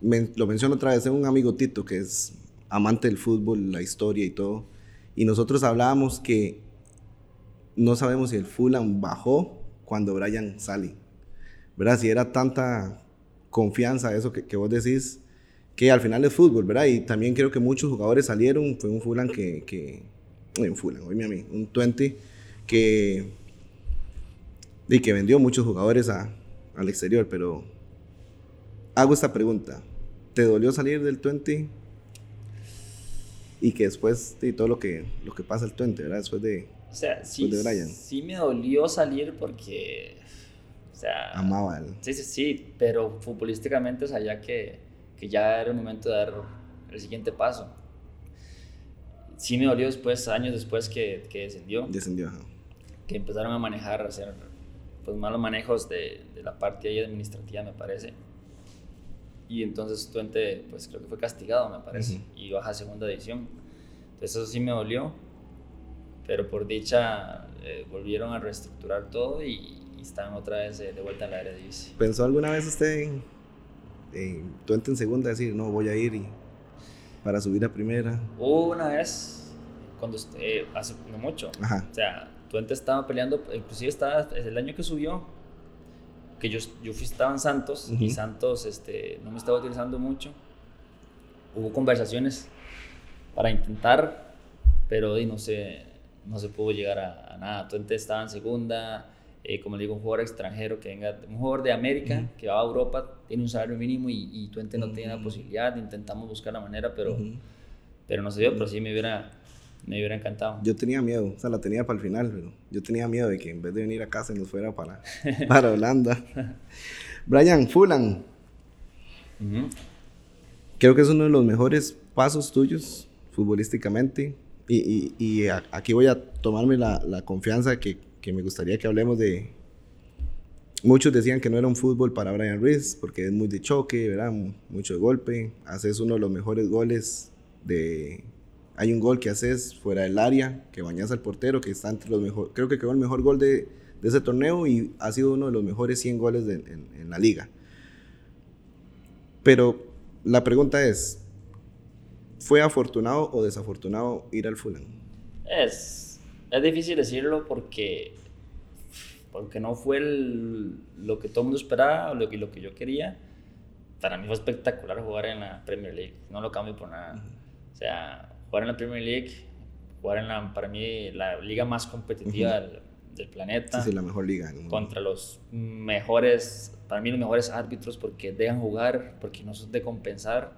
A: lo menciono otra vez, tengo un amigo Tito que es amante del fútbol, la historia y todo y nosotros hablábamos que no sabemos si el Fulham bajó cuando Brian sale. ¿Verdad? Si era tanta confianza, eso que, que, vos decís, que al final es fútbol, ¿verdad? Y también creo que muchos jugadores salieron. Fue un Fulham que. que un Fulham, oíme a mí, un 20 que. Y que vendió muchos jugadores a, al exterior, pero. Hago esta pregunta. ¿Te dolió salir del 20 y que después de todo lo que, lo que pasa el 20, ¿verdad? Después de,
B: o sea. Sí me dolió salir porque, o sea...
A: Amaba él.
B: Sí, sí, sí, pero futbolísticamente, o sea, ya que, que ya era el momento de dar el siguiente paso. Sí me dolió después, años después que, que descendió.
A: Descendió,
B: Que empezaron a manejar, a hacer pues malos manejos de, de la parte ahí administrativa, me parece y entonces Tuente, pues creo que fue castigado, me parece, y baja a segunda división. Entonces eso sí me dolió, pero por dicha eh, volvieron a reestructurar todo y, están otra vez de, vuelta en la Eredivisie.
A: ¿Pensó alguna vez usted en, Tuente en segunda decir, no, voy a ir y, para subir a primera?
B: Una vez, cuando usted, hace no mucho, o sea, Tuente estaba peleando, inclusive estaba, el año que subió, que yo, yo fui, estaba en Santos y Santos este, no me estaba utilizando mucho. Hubo conversaciones para intentar, pero no se, no se pudo llegar a, nada. Tuente estaba en segunda, eh, como le digo, un jugador extranjero que venga, un jugador de América que va a Europa, tiene un salario mínimo y, y Tuente no tiene la posibilidad. Intentamos buscar la manera, pero, pero no se dio, pero sí me hubiera me hubiera encantado.
A: Yo tenía miedo, o sea, la tenía para el final, pero yo tenía miedo de que en vez de venir a casa nos fuera para, para Holanda. Brian, Fulan. Creo que es uno de los mejores pasos tuyos futbolísticamente. Y, y, y aquí voy a tomarme la, la confianza que, que, me gustaría que hablemos de... Muchos decían que no era un fútbol para Brian Ruiz porque es muy de choque, ¿verdad? Mucho de golpe. Haces uno de los mejores goles de, hay un gol que haces fuera del área, que bañas al portero, que está entre los mejores. Creo que quedó el mejor gol de, de, ese torneo y ha sido uno de los mejores 100 goles en, en, la liga. Pero la pregunta es: ¿fue afortunado o desafortunado ir al Fulham?
B: Es, es difícil decirlo porque, porque no fue lo que todo el mundo esperaba lo que, lo que yo quería. Para mí fue espectacular jugar en la Premier League, no lo cambio por nada. O sea, jugar en la Premier League, jugar en la, para mí, la liga más competitiva del, planeta.
A: Sí, sí, la mejor liga.
B: Contra los mejores, para mí los mejores árbitros porque dejan jugar, porque no son de compensar,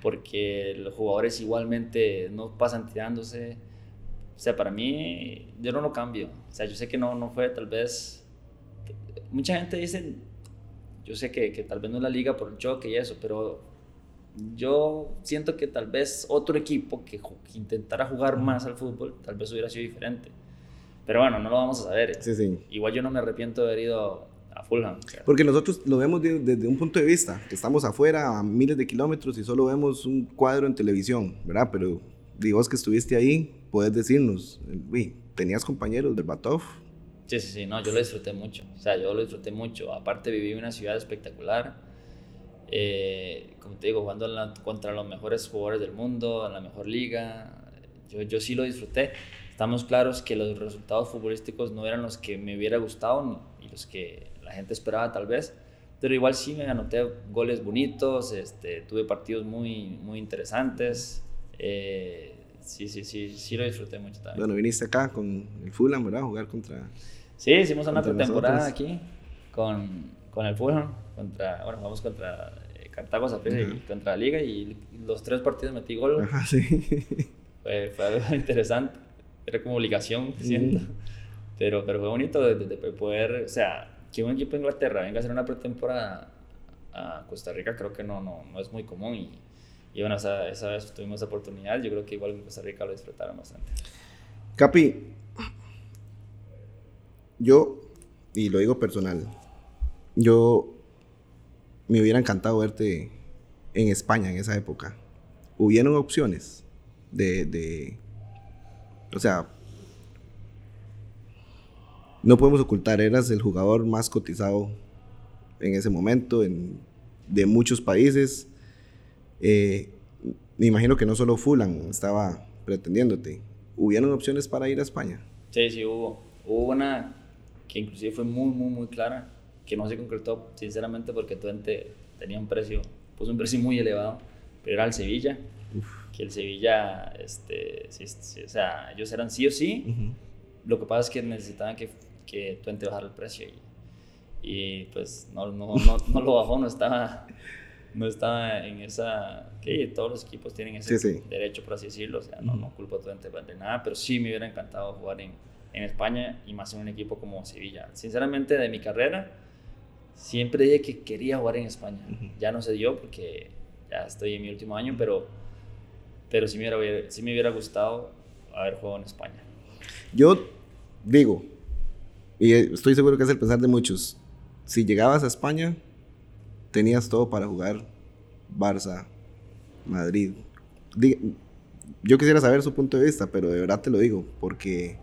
B: porque los jugadores igualmente no pasan tirándose. O sea, para mí, yo no lo cambio. O sea, yo sé que no, no fue tal vez... Mucha gente dice, yo sé que, que tal vez no es la liga por el choque y eso, pero yo siento que tal vez otro equipo que, intentara jugar más al fútbol, tal vez hubiera sido diferente. Pero bueno, no lo vamos a saber.
A: Sí, sí.
B: Igual yo no me arrepiento de haber ido a Fulham.
A: Porque nosotros lo vemos desde un punto de vista, que estamos afuera a miles de kilómetros y solo vemos un cuadro en televisión, ¿verdad? Pero digo que estuviste ahí, puedes decirnos, uy, tenías compañeros del Batov.
B: Sí, sí, sí, no, yo lo disfruté mucho. O sea, yo lo disfruté mucho. Aparte viví en una ciudad espectacular eh, como te digo, jugando contra los mejores jugadores del mundo, en la mejor liga. Yo, yo sí lo disfruté. Estamos claros que los resultados futbolísticos no eran los que me hubiera gustado y los que la gente esperaba tal vez, pero igual sí me anoté goles bonitos, este, tuve partidos muy, muy interesantes. Eh, sí, sí, sí, sí lo disfruté mucho también.
A: Bueno, viniste acá con el Fulham, ¿verdad? jugar contra...
B: Sí, hicimos una pretemporada aquí con, con el Fulham contra, bueno, vamos contra eh, Cartago, y contra la Liga y los tres partidos metí gol.
A: Ajá, sí.
B: Fue, fue, algo interesante, era como obligación, siento. Pero, pero fue bonito de, poder, o sea, que un equipo de Inglaterra venga a hacer una pretemporada a Costa Rica, creo que no, no, no es muy común y, y bueno, esa, esa vez tuvimos esa oportunidad, yo creo que igual en Costa Rica lo disfrutaron bastante.
A: Capi, yo, y lo digo personal, yo me hubiera encantado verte en España en esa época. ¿Hubieron opciones de, de o sea, no podemos ocultar, eras el jugador más cotizado en ese momento en, de muchos países. Eh, me imagino que no solo Fulham estaba pretendiéndote. ¿Hubieron opciones para ir a España?
B: Sí, sí, hubo. Hubo una que inclusive fue muy, muy, muy clara que no se concretó, sinceramente, porque Tuente tenía un precio, pues un precio muy elevado, pero era el Sevilla, que el Sevilla, este, o sea, ellos eran sí o sí, lo que pasa es que necesitaban que, que Tuente bajara el precio y, y pues no, no, no, no, lo bajó, no estaba, no estaba en esa, que todos los equipos tienen ese derecho, por así decirlo, o sea, no, no culpo a de nada, pero sí me hubiera encantado jugar en, en España y más en un equipo como Sevilla. Sinceramente, de mi carrera, siempre dije que quería jugar en España. Ya no se dio porque ya estoy en mi último año, pero, pero sí, me hubiera, sí me hubiera gustado haber jugado en España.
A: Yo digo, y estoy seguro que es el pensar de muchos, si llegabas a España, tenías todo para jugar Barça, Madrid. Yo quisiera saber su punto de vista, pero de verdad te lo digo, porque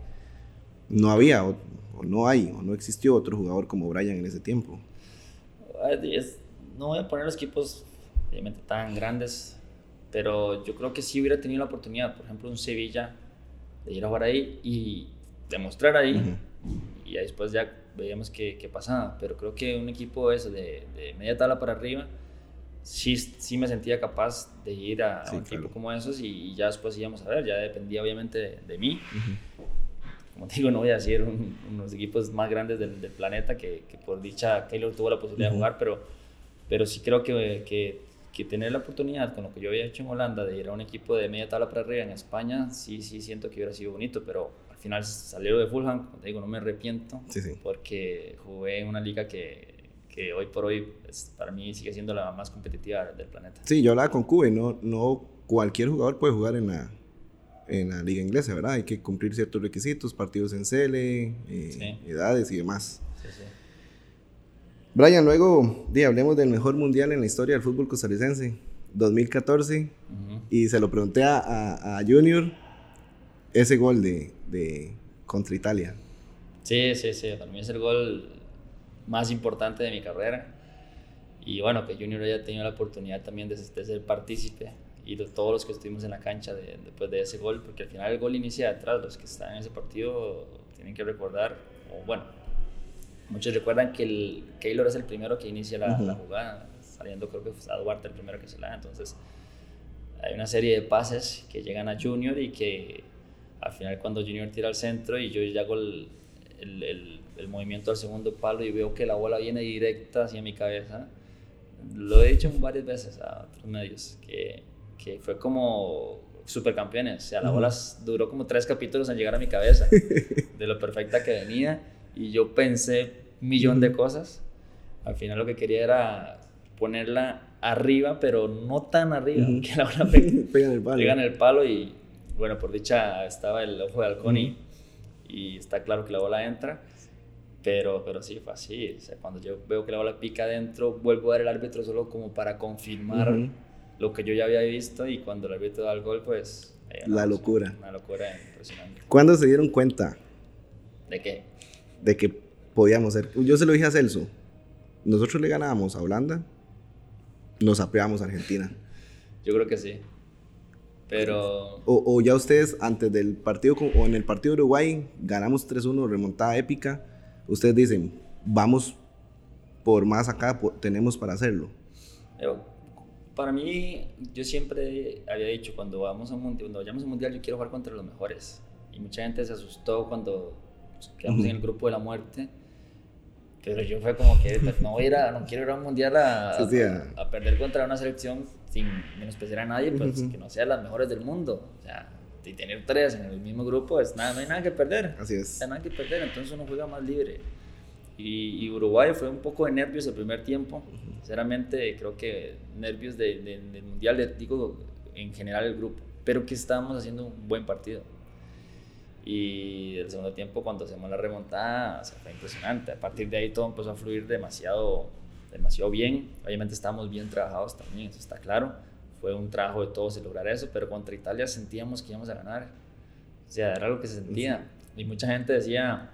A: no había, o no hay, o no existió otro jugador como Brian en ese tiempo.
B: No voy a poner los equipos obviamente tan grandes, pero yo creo que sí hubiera tenido la oportunidad, por ejemplo, un Sevilla, de ir a jugar ahí y demostrar ahí, y después ya veíamos qué, qué, pasaba. Pero creo que un equipo ese de, de, media tabla para arriba, sí, sí me sentía capaz de ir a, un equipo como esos y, ya después íbamos a ver, ya dependía obviamente de, mí. Como te digo, no voy a decir unos equipos más grandes del, planeta que, que, por dicha Taylor tuvo la posibilidad de jugar, pero, pero sí creo que, que, que, tener la oportunidad con lo que yo había hecho en Holanda de ir a un equipo de media tabla para arriba en España, sí, sí siento que hubiera sido bonito, pero final salió de Fulham, como te digo, no me arrepiento, porque jugué en una liga que, que hoy por hoy para mí sigue siendo la más competitiva del planeta.
A: Sí, yo hablaba con Cube, no, no cualquier jugador puede jugar en la en la liga inglesa, ¿verdad? Hay que cumplir ciertos requisitos, partidos en CL, eh, edades y demás. Sí, sí. Brian, luego di, hablemos del mejor mundial en la historia del fútbol costarricense, 2014, y se lo pregunté a, a, Junior, ese gol de, de, contra Italia.
B: Sí, sí, sí, para mí es el gol más importante de mi carrera. Y bueno, que Junior haya tenido la oportunidad también de, de ser partícipe y de todos los que estuvimos en la cancha después de ese gol, porque al final el gol inicia atrás, los que están en ese partido tienen que recordar, o bueno, muchos recuerdan que el Keylor es el primero que inicia la, jugada, saliendo creo que fue a Duarte el primero que se la da, entonces hay una serie de pases que llegan a Junior y que al final cuando Junior tira al centro y yo ya hago el, el, el movimiento al segundo palo y veo que la bola viene directa hacia mi cabeza, lo he dicho varias veces a otros medios, que que fue como supercampeones. O sea, la bola duró como tres capítulos en llegar a mi cabeza, de lo perfecta que venía. Y yo pensé un millón de cosas. Al final lo que quería era ponerla arriba, pero no tan arriba, que la bola pega,
A: el palo.
B: Pegan el palo y, bueno, por dicha estaba el ojo de halcón y, y, está claro que la bola entra. Pero, pero sí, fue así. O sea, cuando yo veo que la bola pica adentro, vuelvo a ver el árbitro solo como para confirmar lo que yo ya había visto y cuando el árbitro da el gol, pues...
A: la locura.
B: Una locura impresionante.
A: ¿Cuándo se dieron cuenta?
B: ¿De qué?
A: De que podíamos ser... Yo se lo dije a Celso. Nosotros le ganábamos a Holanda, nos apeamos a Argentina.
B: Yo creo que sí. Pero...
A: O, ya ustedes antes del partido, o en el partido de Uruguay, ganamos 3-1, remontada épica. Ustedes dicen, vamos por más acá, tenemos para hacerlo.
B: para mí, yo siempre había dicho, cuando, vamos a mundial, cuando vayamos a un mundial, yo quiero jugar contra los mejores. Y mucha gente se asustó cuando quedamos en el grupo de la muerte. Pero yo fue como que no, voy a, no quiero ir a un mundial a, a, perder contra una selección sin menospreciar a nadie, pues que no sean las mejores del mundo. O sea, y tener tres en el mismo grupo, es nada, no hay nada que perder.
A: Así es.
B: No hay nada que perder, entonces uno juega más libre. Y, Uruguay fue un poco de nervios el primer tiempo. Sinceramente, creo que nervios de, del mundial, digo en general el grupo, pero que estábamos haciendo un buen partido. Y el segundo tiempo, cuando hacemos la remontada, fue impresionante. A partir de ahí todo empezó a fluir demasiado, demasiado bien. Obviamente estábamos bien trabajados también, eso está claro. Fue un trabajo de todos el lograr eso, pero contra Italia sentíamos que íbamos a ganar. O sea, era lo que se sentía. Y mucha gente decía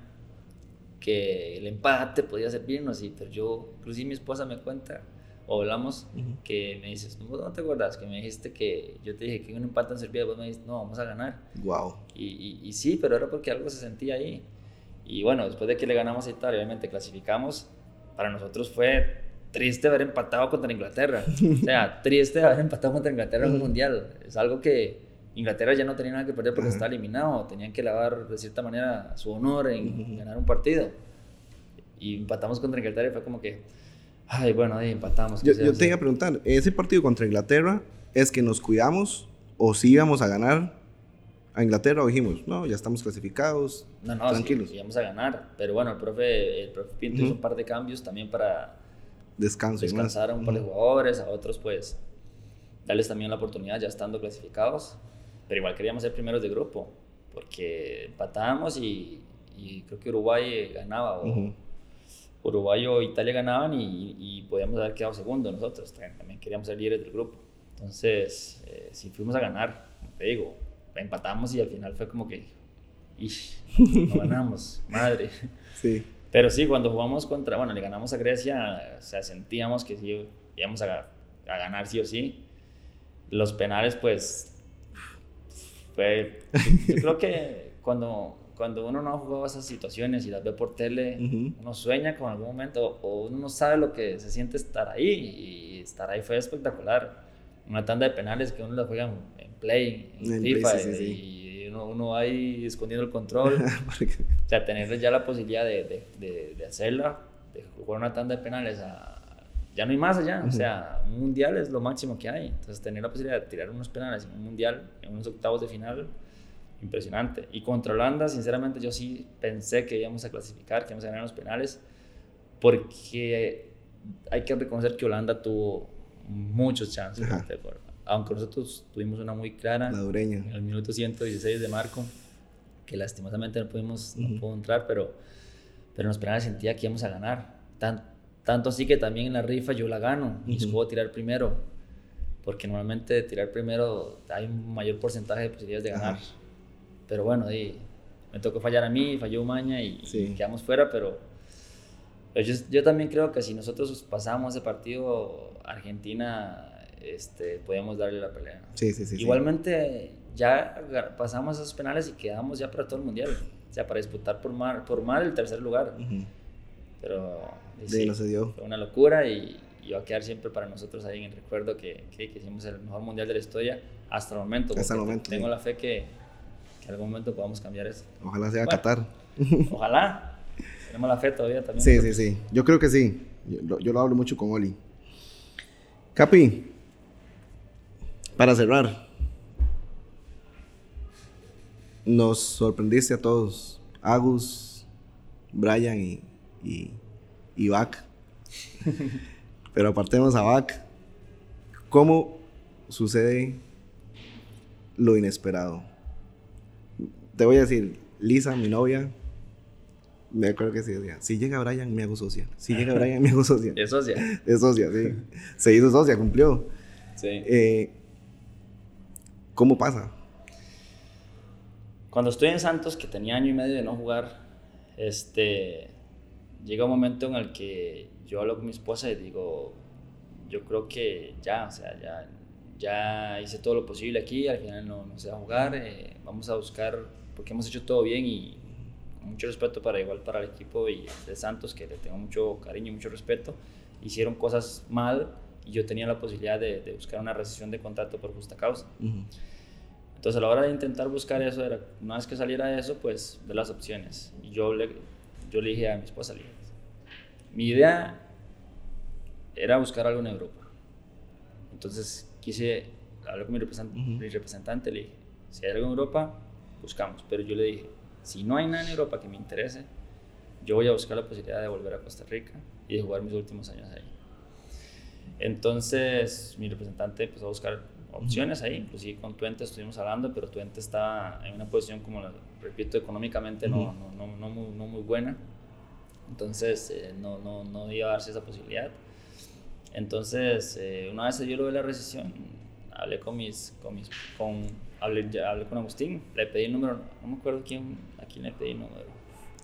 B: que el empate podía servirnos, y, pero yo, inclusive mi esposa me cuenta o hablamos, que me dices, ¿no te acuerdas? Que me dijiste que yo te dije que un empate en Serbia, vos me dijiste, no, vamos a ganar.
A: Wow.
B: Y, y, sí, pero era porque algo se sentía ahí. Y bueno, después de que le ganamos a Italia, obviamente clasificamos, para nosotros fue triste haber empatado contra Inglaterra. o sea, triste haber empatado contra Inglaterra en un mundial. Es algo que Inglaterra ya no tenía nada que perder porque está eliminado. Tenían que lavar de cierta manera su honor en ganar un partido. Y empatamos contra Inglaterra y fue como que Ay, bueno, ahí empatamos.
A: Yo, te iba a preguntar, ese partido contra Inglaterra, ¿es que nos cuidamos o si íbamos a ganar a Inglaterra o dijimos, no, ya estamos clasificados,
B: no, no, tranquilos? Sí, íbamos a ganar, pero bueno, el profe, el profe Pinto hizo un par de cambios también para
A: Descanso
B: descansar a un par de jugadores, a otros pues darles también la oportunidad ya estando clasificados, pero igual queríamos ser primeros de grupo, porque empatamos y, y creo que Uruguay ganaba o, Uruguay o Italia ganaban y, podíamos haber quedado segundo nosotros. También queríamos ser líderes del grupo. Entonces, eh, si fuimos a ganar, te digo, empatamos y al final fue como que, no ganamos, madre.
A: Sí.
B: Pero sí, cuando jugamos contra, bueno, le ganamos a Grecia, o sea, sentíamos que sí, íbamos a, a ganar sí o sí. Los penales, pues, fue, yo creo que cuando cuando uno no ha jugado esas situaciones y las ve por tele, uno sueña con algún momento o uno no sabe lo que se siente estar ahí y estar ahí fue espectacular. Una tanda de penales que uno la juega en Play, en, FIFA y uno, uno, ahí escondiendo el control. o sea, tener ya la posibilidad de, de, de, hacerla, de jugar una tanda de penales ya no hay más allá. O sea, un mundial es lo máximo que hay. Entonces, tener la posibilidad de tirar unos penales en un mundial, en unos octavos de final, impresionante. Y contra Holanda, sinceramente, yo sí pensé que íbamos a clasificar, que íbamos a ganar los penales, porque hay que reconocer que Holanda tuvo muchos chances. Aunque nosotros tuvimos una muy clara.
A: La dureña.
B: En el minuto 116 de Marco, que lastimosamente no pudimos no pudo entrar, pero, pero en los penales sentía que íbamos a ganar. Tan, tanto así que también en la rifa yo la gano y uh tirar primero. Porque normalmente tirar primero hay un mayor porcentaje de posibilidades de ganar. Pero bueno, me tocó fallar a mí, falló Umaña y, quedamos fuera, pero, yo, yo, también creo que si nosotros pasamos ese partido, Argentina, este, podíamos darle la pelea.
A: Sí, sí, sí.
B: Igualmente, ya pasamos esos penales y quedamos ya para todo el mundial. O sea, para disputar por mal, por mal el tercer lugar. Pero
A: sí, no se dio.
B: fue una locura y, y, va a quedar siempre para nosotros ahí en el recuerdo que, que, hicimos el mejor mundial de la historia hasta el momento.
A: Hasta el momento.
B: Tengo la fe que, en algún momento podamos cambiar eso.
A: Ojalá sea Qatar.
B: Ojalá. Tenemos la fe todavía también.
A: Sí, sí, sí. Yo creo que sí. Yo, lo hablo mucho con Oli. Capi, para cerrar, nos sorprendiste a todos. Agus, Brian y, y, y Pero apartemos a Bac. ¿Cómo sucede lo inesperado? Te voy a decir, Lisa, mi novia, me acuerdo que sí decía, si llega Brian, me hago socia. Si llega Brian, me hago socia.
B: Es socia.
A: Es socia, sí. Se hizo socia, cumplió.
B: Sí.
A: Eh, ¿Cómo pasa?
B: Cuando estoy en Santos, que tenía año y medio de no jugar, este, llega un momento en el que yo hablo con mi esposa y digo, yo creo que ya, o sea, ya, ya hice todo lo posible aquí, al final no, no se va a jugar, eh, vamos a buscar, porque hemos hecho todo bien y mucho respeto para igual para el equipo y de Santos, que le tengo mucho cariño y mucho respeto, hicieron cosas mal y yo tenía la posibilidad de, de buscar una rescisión de contrato por justa causa. Entonces a la hora de intentar buscar eso, era, una vez que saliera eso, pues ver las opciones. Y yo le, yo le dije a mi esposa, le dije, mi idea era buscar algo en Europa. Entonces quise hablar con mi representante, mi representante, le dije, si hay algo en Europa, buscamos. Pero yo le dije, si no hay nada en Europa que me interese, yo voy a buscar la posibilidad de volver a Costa Rica y de jugar mis últimos años ahí. Entonces mi representante empezó a buscar opciones ahí, inclusive con Tuente estuvimos hablando, pero Tuente estaba en una posición, como repito, económicamente no, no, no, no, muy, no muy buena. Entonces eh, no, no, no iba a darse esa posibilidad. Entonces, eh, una vez yo lo vi la recesión, hablé con mis, con mis, con, hablé, hablé con Agustín, le pedí el número, no me acuerdo quién, a quién le pedí el número.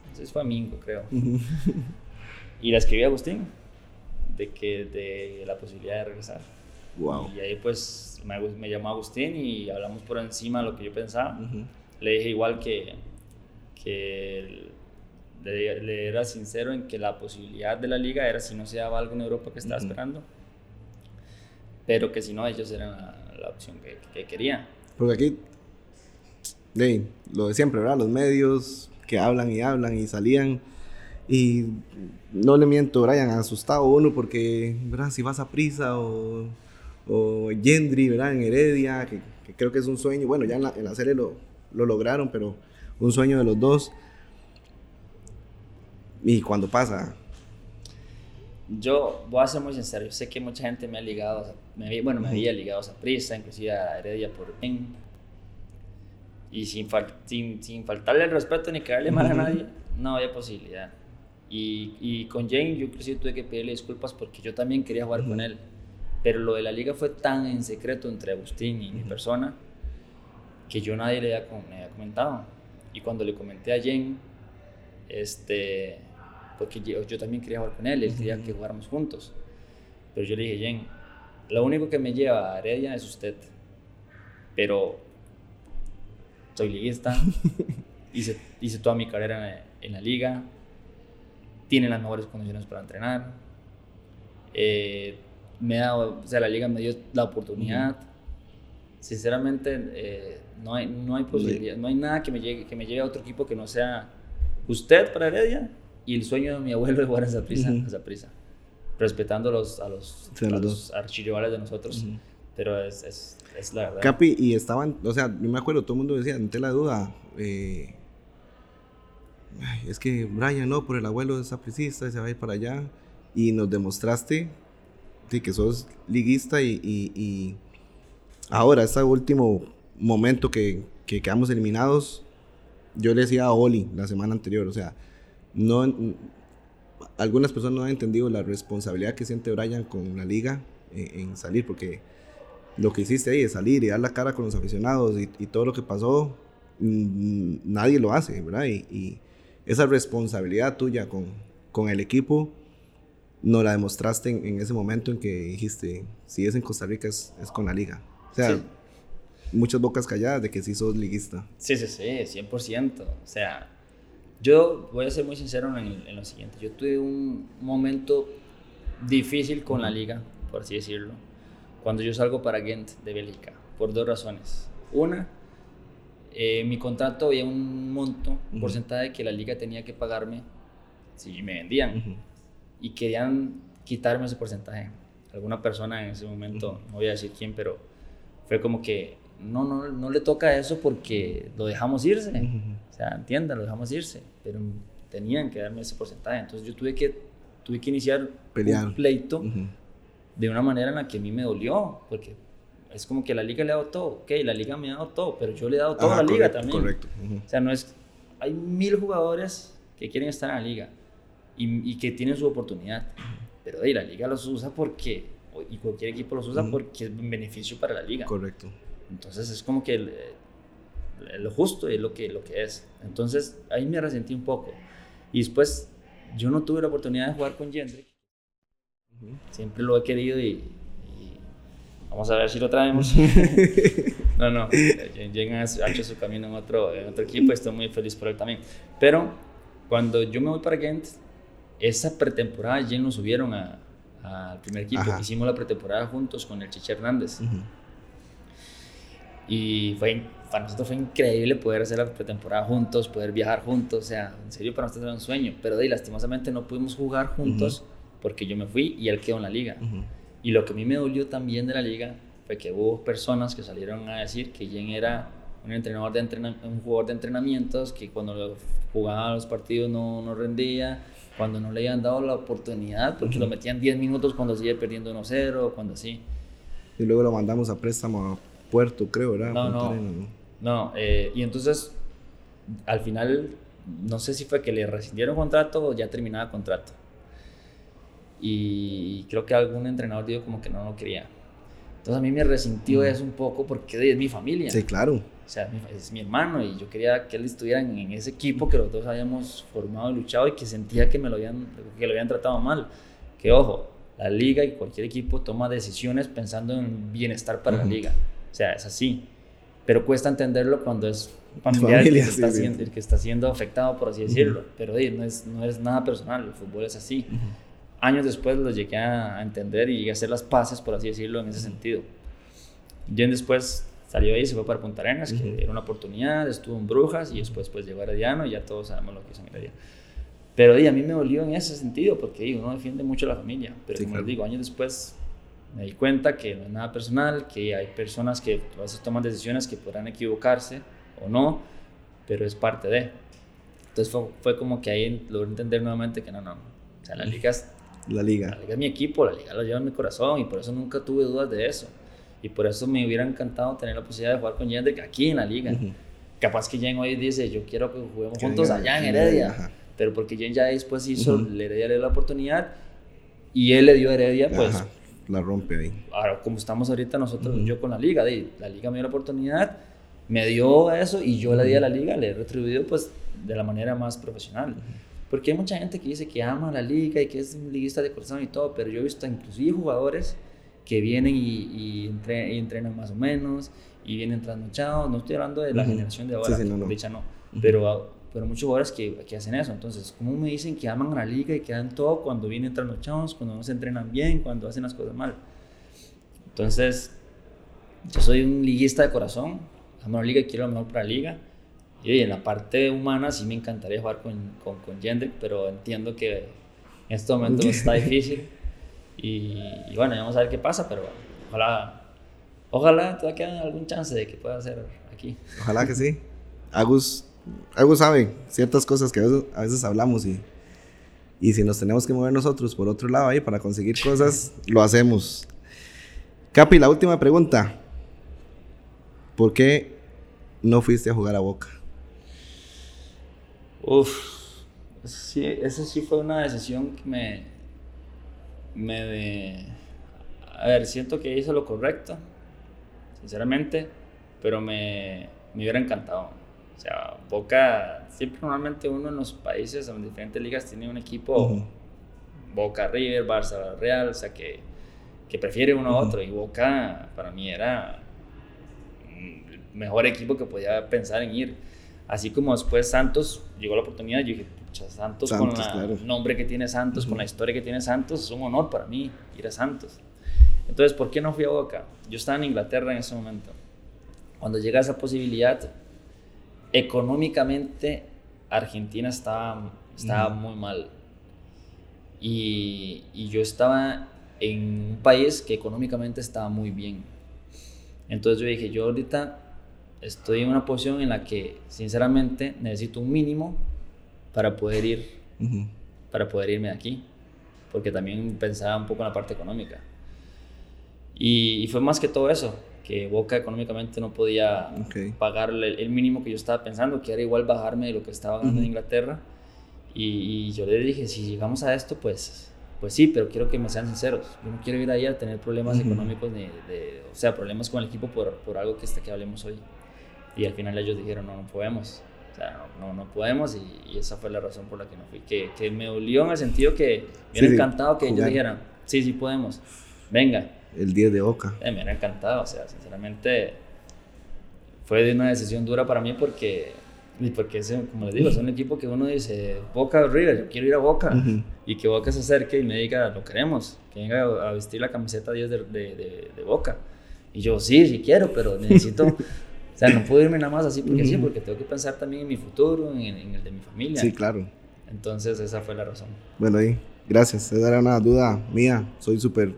B: Entonces fue a Mingo, creo. y le escribí a Agustín de que de la posibilidad de regresar.
A: Wow.
B: Y ahí pues me, me, llamó Agustín y hablamos por encima de lo que yo pensaba. Uh -huh. Le dije igual que, que le, le, era sincero en que la posibilidad de la liga era si no se daba algo en Europa que estaba uh -huh. esperando, pero que si no ellos eran la, la opción que, que, quería.
A: Porque aquí, lo de siempre, ¿verdad? Los medios que hablan y hablan y salían. Y no le miento, Brian, asustado uno porque, ¿verdad? Si vas a prisa o o Gendry, ¿verdad? En Heredia, que, que, creo que es un sueño. Bueno, ya en la, en la serie lo, lo, lograron, pero un sueño de los dos. Y cuando pasa.
B: Yo voy a ser muy sincero, yo sé que mucha gente me ha ligado, me, bueno, me había ligado a Prisa, inclusive a Heredia por bien. Y sin, fal, sin, sin, faltarle el respeto ni caerle mal a nadie, no había posibilidad. Y, y con Jane yo inclusive tuve que pedirle disculpas porque yo también quería jugar con él pero lo de la liga fue tan en secreto entre Agustín y mi persona que yo nadie le había, me había comentado. Y cuando le comenté a Jen, este, porque yo, yo, también quería jugar con él, él quería que jugáramos juntos. Pero yo le dije, Jen, lo único que me lleva a Heredia es usted. Pero soy liguista, hice, hice toda mi carrera en, en la liga, tiene las mejores condiciones para entrenar. Eh, me da, o sea, la liga me dio la oportunidad. Uh -huh. Sinceramente, eh, no, hay, no hay posibilidad, no hay nada que me, llegue, que me llegue a otro equipo que no sea usted para Heredia y el sueño de mi abuelo de jugar a esa prisa, uh -huh. esa prisa respetando los, a los, sí, a los, los archirrivales de nosotros. Uh -huh. Pero es, es, es, la verdad.
A: Capi, y estaban, o sea, yo me acuerdo, todo el mundo decía, ante la duda, eh, es que Brian, no, por el abuelo es sapricista, se va a ir para allá. Y nos demostraste que sos liguista y, y, y ahora, este último momento que, que, quedamos eliminados, yo le decía a Oli la semana anterior, o sea, no, algunas personas no han entendido la responsabilidad que siente Brian con la liga en, salir, porque lo que hiciste ahí es salir y dar la cara con los aficionados y, todo lo que pasó, nadie lo hace, ¿verdad? Y esa responsabilidad tuya con, con el equipo no la demostraste en, en, ese momento en que dijiste, si es en Costa Rica es, es con la liga. O sea, sí. muchas bocas calladas de que sí sos liguista.
B: Sí, sí, sí, 100%. O sea, yo voy a ser muy sincero en, en lo siguiente. Yo tuve un momento difícil con la liga, por así decirlo, cuando yo salgo para Ghent de Bélgica, por dos razones. Una, eh, mi contrato había un monto, un uh -huh. porcentaje que la liga tenía que pagarme si me vendían. Uh -huh y querían quitarme ese porcentaje. Alguna persona en ese momento, no voy a decir quién, pero fue como que no, no, no le toca eso porque lo dejamos irse. O sea, entiendan, lo dejamos irse, pero tenían que darme ese porcentaje. Entonces yo tuve que, tuve que iniciar
A: Pelear.
B: un pleito de una manera en la que a mí me dolió, porque es como que la liga le ha dado todo, ok, la liga me ha dado todo, pero yo le he dado todo a la liga también.
A: Correcto.
B: O sea, no es, hay mil jugadores que quieren estar en la liga y, y que tienen su oportunidad, pero hey, la liga los usa porque, y cualquier equipo los usa porque es un beneficio para la liga.
A: Correcto.
B: Entonces es como que el, lo justo es lo que, lo que es. Entonces ahí me resentí un poco. Y después yo no tuve la oportunidad de jugar con Jendrik. Siempre lo he querido y, vamos a ver si lo traemos. no, no, Jen ha hecho su camino en otro, en otro equipo y estoy muy feliz por él también. Pero cuando yo me voy para Gent, esa pretemporada Jen nos subieron al primer equipo. Hicimos la pretemporada juntos con el Chiche Hernández. Y fue, para nosotros fue increíble poder hacer la pretemporada juntos, poder viajar juntos. O sea, en serio, para nosotros era un sueño. Pero de lastimosamente no pudimos jugar juntos porque yo me fui y él quedó en la liga. Y lo que a mí me dolió también de la liga fue que hubo personas que salieron a decir que Jen era un entrenador de un jugador de entrenamientos que cuando jugaba los partidos no, no rendía, cuando no le habían dado la oportunidad porque lo metían 10 minutos cuando sigue perdiendo 1-0, cuando así.
A: Y luego lo mandamos a préstamo Puerto, creo, ¿verdad?
B: No, no. No, eh, y entonces al final no sé si fue que le rescindieron contrato o ya terminaba contrato. Y creo que algún entrenador dijo como que no lo quería. Entonces a mí me resintió eso un poco porque es mi familia.
A: Sí, claro.
B: O sea, es mi hermano y yo quería que él estuviera en, ese equipo que los dos habíamos formado y luchado y que sentía que me lo habían, que lo habían tratado mal. Que ojo, la liga y cualquier equipo toma decisiones pensando en bienestar para la liga. O sea, es así. Pero cuesta entenderlo cuando es familiar el, que está siendo, el, que está siendo, afectado, por así decirlo. Pero no, es, no es nada personal, el fútbol es así. Años después lo llegué a, entender y llegué a hacer las paces, por así decirlo, en ese sentido. Jen después salió ahí, se fue para Punta Arenas, que era una oportunidad, estuvo en Brujas y después pues llegó a Herediano y ya todos sabemos lo que hizo en Herediano. Pero a mí me dolió en ese sentido porque uno defiende mucho a la familia. Pero como les digo, años después me di cuenta que no es nada personal, que hay personas que a veces toman decisiones que podrán equivocarse o no, pero es parte de. Entonces fue, como que ahí logré entender nuevamente que no, no. O sea, la liga es.
A: La liga.
B: La liga es mi equipo, la liga lo lleva en mi corazón y por eso nunca tuve dudas de eso. Y por eso me hubiera encantado tener la posibilidad de jugar con Jendrik aquí en la liga. Capaz que Jen hoy dice, yo quiero que juguemos juntos allá en Heredia. Pero porque Jen ya después hizo, le Heredia le dio la oportunidad y él le dio a Heredia, pues
A: la rompe ahí.
B: Ahora, como estamos ahorita nosotros, yo con la liga, de, la liga me dio la oportunidad, me dio eso y yo le di a la liga, le he retribuido pues de la manera más profesional. Porque hay mucha gente que dice que ama la liga y que es un liguista de corazón y todo, pero yo he visto inclusive jugadores que vienen y, entrenan más o menos y vienen trasnochados. No estoy hablando de la generación de ahora, sí, no, no. dicha no. Pero pero muchos jugadores que, que, hacen eso. Entonces, ¿cómo me dicen que aman a la liga y que dan todo cuando vienen trasnochados, cuando no se entrenan bien, cuando hacen las cosas mal? Entonces, yo soy un liguista de corazón, amo la liga y quiero lo mejor para la liga. Y en la parte humana sí me encantaría jugar con, con, con pero entiendo que en este momento está difícil. Y, bueno, vamos a ver qué pasa, pero ojalá, ojalá todavía quede algún chance de que pueda hacer aquí.
A: Ojalá que sí. Agus, algo sabe ciertas cosas que a veces, hablamos y, y si nos tenemos que mover nosotros por otro lado ahí para conseguir cosas, lo hacemos. Capi, la última pregunta. ¿Por qué no fuiste a jugar a Boca?
B: Uf, sí, esa sí fue una decisión que me, me de, a ver, siento que hice lo correcto, sinceramente, pero me, me hubiera encantado o sea, Boca, siempre normalmente uno en los países, en diferentes ligas, tiene un equipo, Boca River, Barça Real, o sea, que, que prefiere uno a otro. Y Boca, para mí, era el mejor equipo que podía pensar en ir. Así como después Santos llegó la oportunidad, yo dije, Santos, con el nombre que tiene Santos, con la historia que tiene Santos, es un honor para mí ir a Santos. Entonces, ¿por qué no fui a Boca? Yo estaba en Inglaterra en ese momento. Cuando llega esa posibilidad, económicamente Argentina estaba, estaba muy mal. Y, y, yo estaba en un país que económicamente estaba muy bien. Entonces yo dije, yo ahorita estoy en una posición en la que sinceramente necesito un mínimo para poder ir, para poder irme de aquí. Porque también pensaba un poco en la parte económica. Y, fue más que todo eso, que Boca económicamente no podía pagar el, mínimo que yo estaba pensando, que era igual bajarme de lo que estaba ganando en Inglaterra. Y, yo le dije, si llegamos a esto, pues, pues sí, pero quiero que me sean sinceros. Yo no quiero ir ahí a tener problemas económicos, de, o sea, problemas con el equipo por, por algo que, este, que hablemos hoy. Y al final ellos dijeron, no, no podemos. O sea, no, no, podemos y, esa fue la razón por la que no fui. Que, que me dolió en el sentido que me hubiera encantado que ellos dijeran, sí, sí podemos, venga.
A: El 10 de Boca.
B: Eh, me hubiera encantado, o sea, sinceramente fue de una decisión dura para mí porque, porque es, como les digo, es un equipo que uno dice, Boca River, yo quiero ir a Boca. Y que Boca se acerque y me diga, lo queremos, que venga a vestir la camiseta 10 de, de, de Boca. Y yo, sí, sí quiero, pero necesito O sea, no puedo irme nada más así porque sí, porque tengo que pensar también en mi futuro, en, el de mi familia.
A: Sí, claro.
B: Entonces, esa fue la razón.
A: Bueno, ahí, gracias. Esa era una duda mía. Soy súper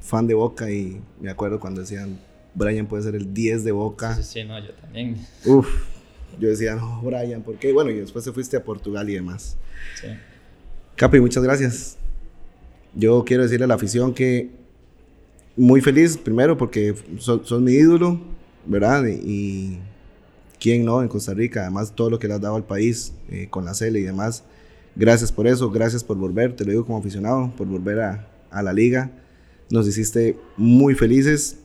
A: fan de Boca y me acuerdo cuando decían, Brian puede ser el 10 de Boca.
B: Sí, sí, no, yo también.
A: Uf, yo decía, no, Brian, ¿por qué? Bueno, y después te fuiste a Portugal y demás. Sí. Capi, muchas gracias. Yo quiero decirle a la afición que muy feliz, primero, porque son, son mi ídolo ¿verdad? Y, quién no en Costa Rica, además todo lo que le has dado al país eh, con la CELE y demás. Gracias por eso, gracias por volver, te lo digo como aficionado, por volver a, a la liga. Nos hiciste muy felices.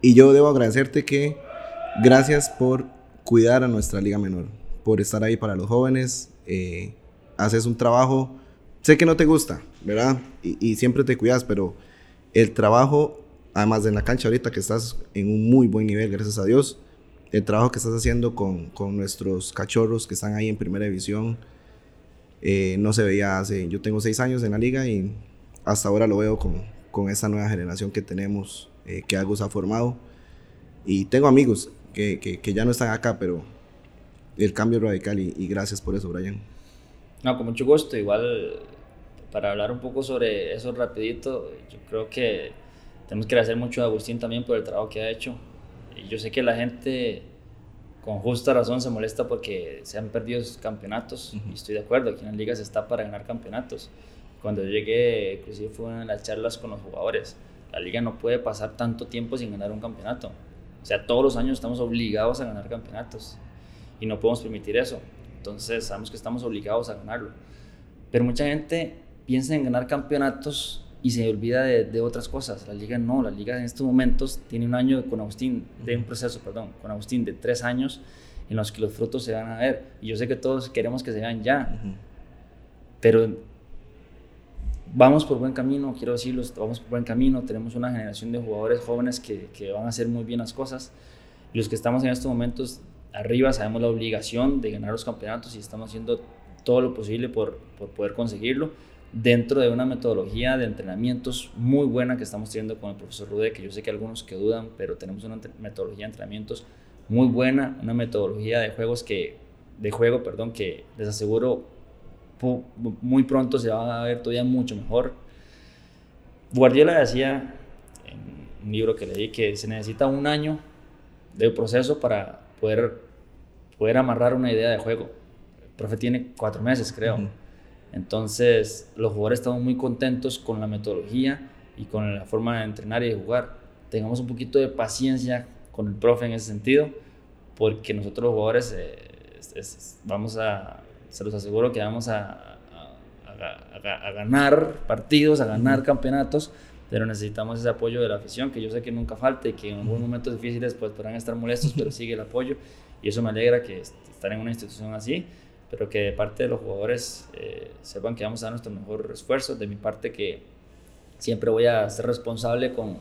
A: Y yo debo agradecerte que gracias por cuidar a nuestra liga menor, por estar ahí para los jóvenes. Eh, haces un trabajo, sé que no te gusta, ¿verdad? Y, siempre te cuidas, pero el trabajo además de en la cancha ahorita que estás en un muy buen nivel, gracias a Dios. El trabajo que estás haciendo con, con nuestros cachorros que están ahí en primera división eh, no se veía hace. Yo tengo seis años en la liga y hasta ahora lo veo con, con esta nueva generación que tenemos, eh, que Agus ha formado. Y tengo amigos que, que, que, ya no están acá, pero el cambio radical y, y gracias por eso, Brian.
B: No, con mucho gusto. Igual, para hablar un poco sobre eso rapidito, yo creo que tenemos que agradecer mucho a Agustín también por el trabajo que ha hecho. Yo sé que la gente con justa razón se molesta porque se han perdido sus campeonatos. Y estoy de acuerdo, aquí en las ligas está para ganar campeonatos. Cuando yo llegué, inclusive fue una de las charlas con los jugadores. La liga no puede pasar tanto tiempo sin ganar un campeonato. O sea, todos los años estamos obligados a ganar campeonatos. Y no podemos permitir eso. Entonces, sabemos que estamos obligados a ganarlo. Pero mucha gente piensa en ganar campeonatos y se olvida de, otras cosas. La liga no, la liga en estos momentos tiene un año con Agustín, de un proceso, perdón, con Agustín de tres años en los que los frutos se van a ver. Y yo sé que todos queremos que se vean ya, pero vamos por buen camino, quiero decirlo, vamos por buen camino. Tenemos una generación de jugadores jóvenes que, que van a hacer muy bien las cosas. Y los que estamos en estos momentos arriba sabemos la obligación de ganar los campeonatos y estamos haciendo todo lo posible por, por poder conseguirlo dentro de una metodología de entrenamientos muy buena que estamos teniendo con el profesor Rude, que yo sé que algunos que dudan, pero tenemos una metodología de entrenamientos muy buena, una metodología de juegos que, de juego, perdón, que les aseguro muy pronto se va a ver todavía mucho mejor. Guardiola decía en un libro que leí que se necesita un año de proceso para poder, poder amarrar una idea de juego. El profe tiene cuatro meses, creo. Entonces, los jugadores estamos muy contentos con la metodología y con la forma de entrenar y de jugar. Tengamos un poquito de paciencia con el profe en ese sentido, porque nosotros los jugadores eh, vamos a, se los aseguro que vamos a, a, ganar partidos, a ganar campeonatos, pero necesitamos ese apoyo de la afición, que yo sé que nunca falte, que en algunos momentos difíciles pues podrán estar molestos, pero sigue el apoyo. Y eso me alegra que estar en una institución así pero que de parte de los jugadores eh, sepan que vamos a dar nuestro mejor esfuerzo. De mi parte que siempre voy a ser responsable con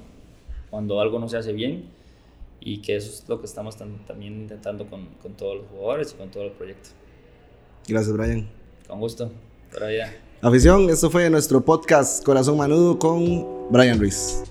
B: cuando algo no se hace bien y que eso es lo que estamos también intentando con, con, todos los jugadores y con todo el proyecto.
A: Gracias, Brian.
B: Con gusto. Por allá.
A: Afición, esto fue nuestro podcast Corazón Manudo con Brian Ruiz.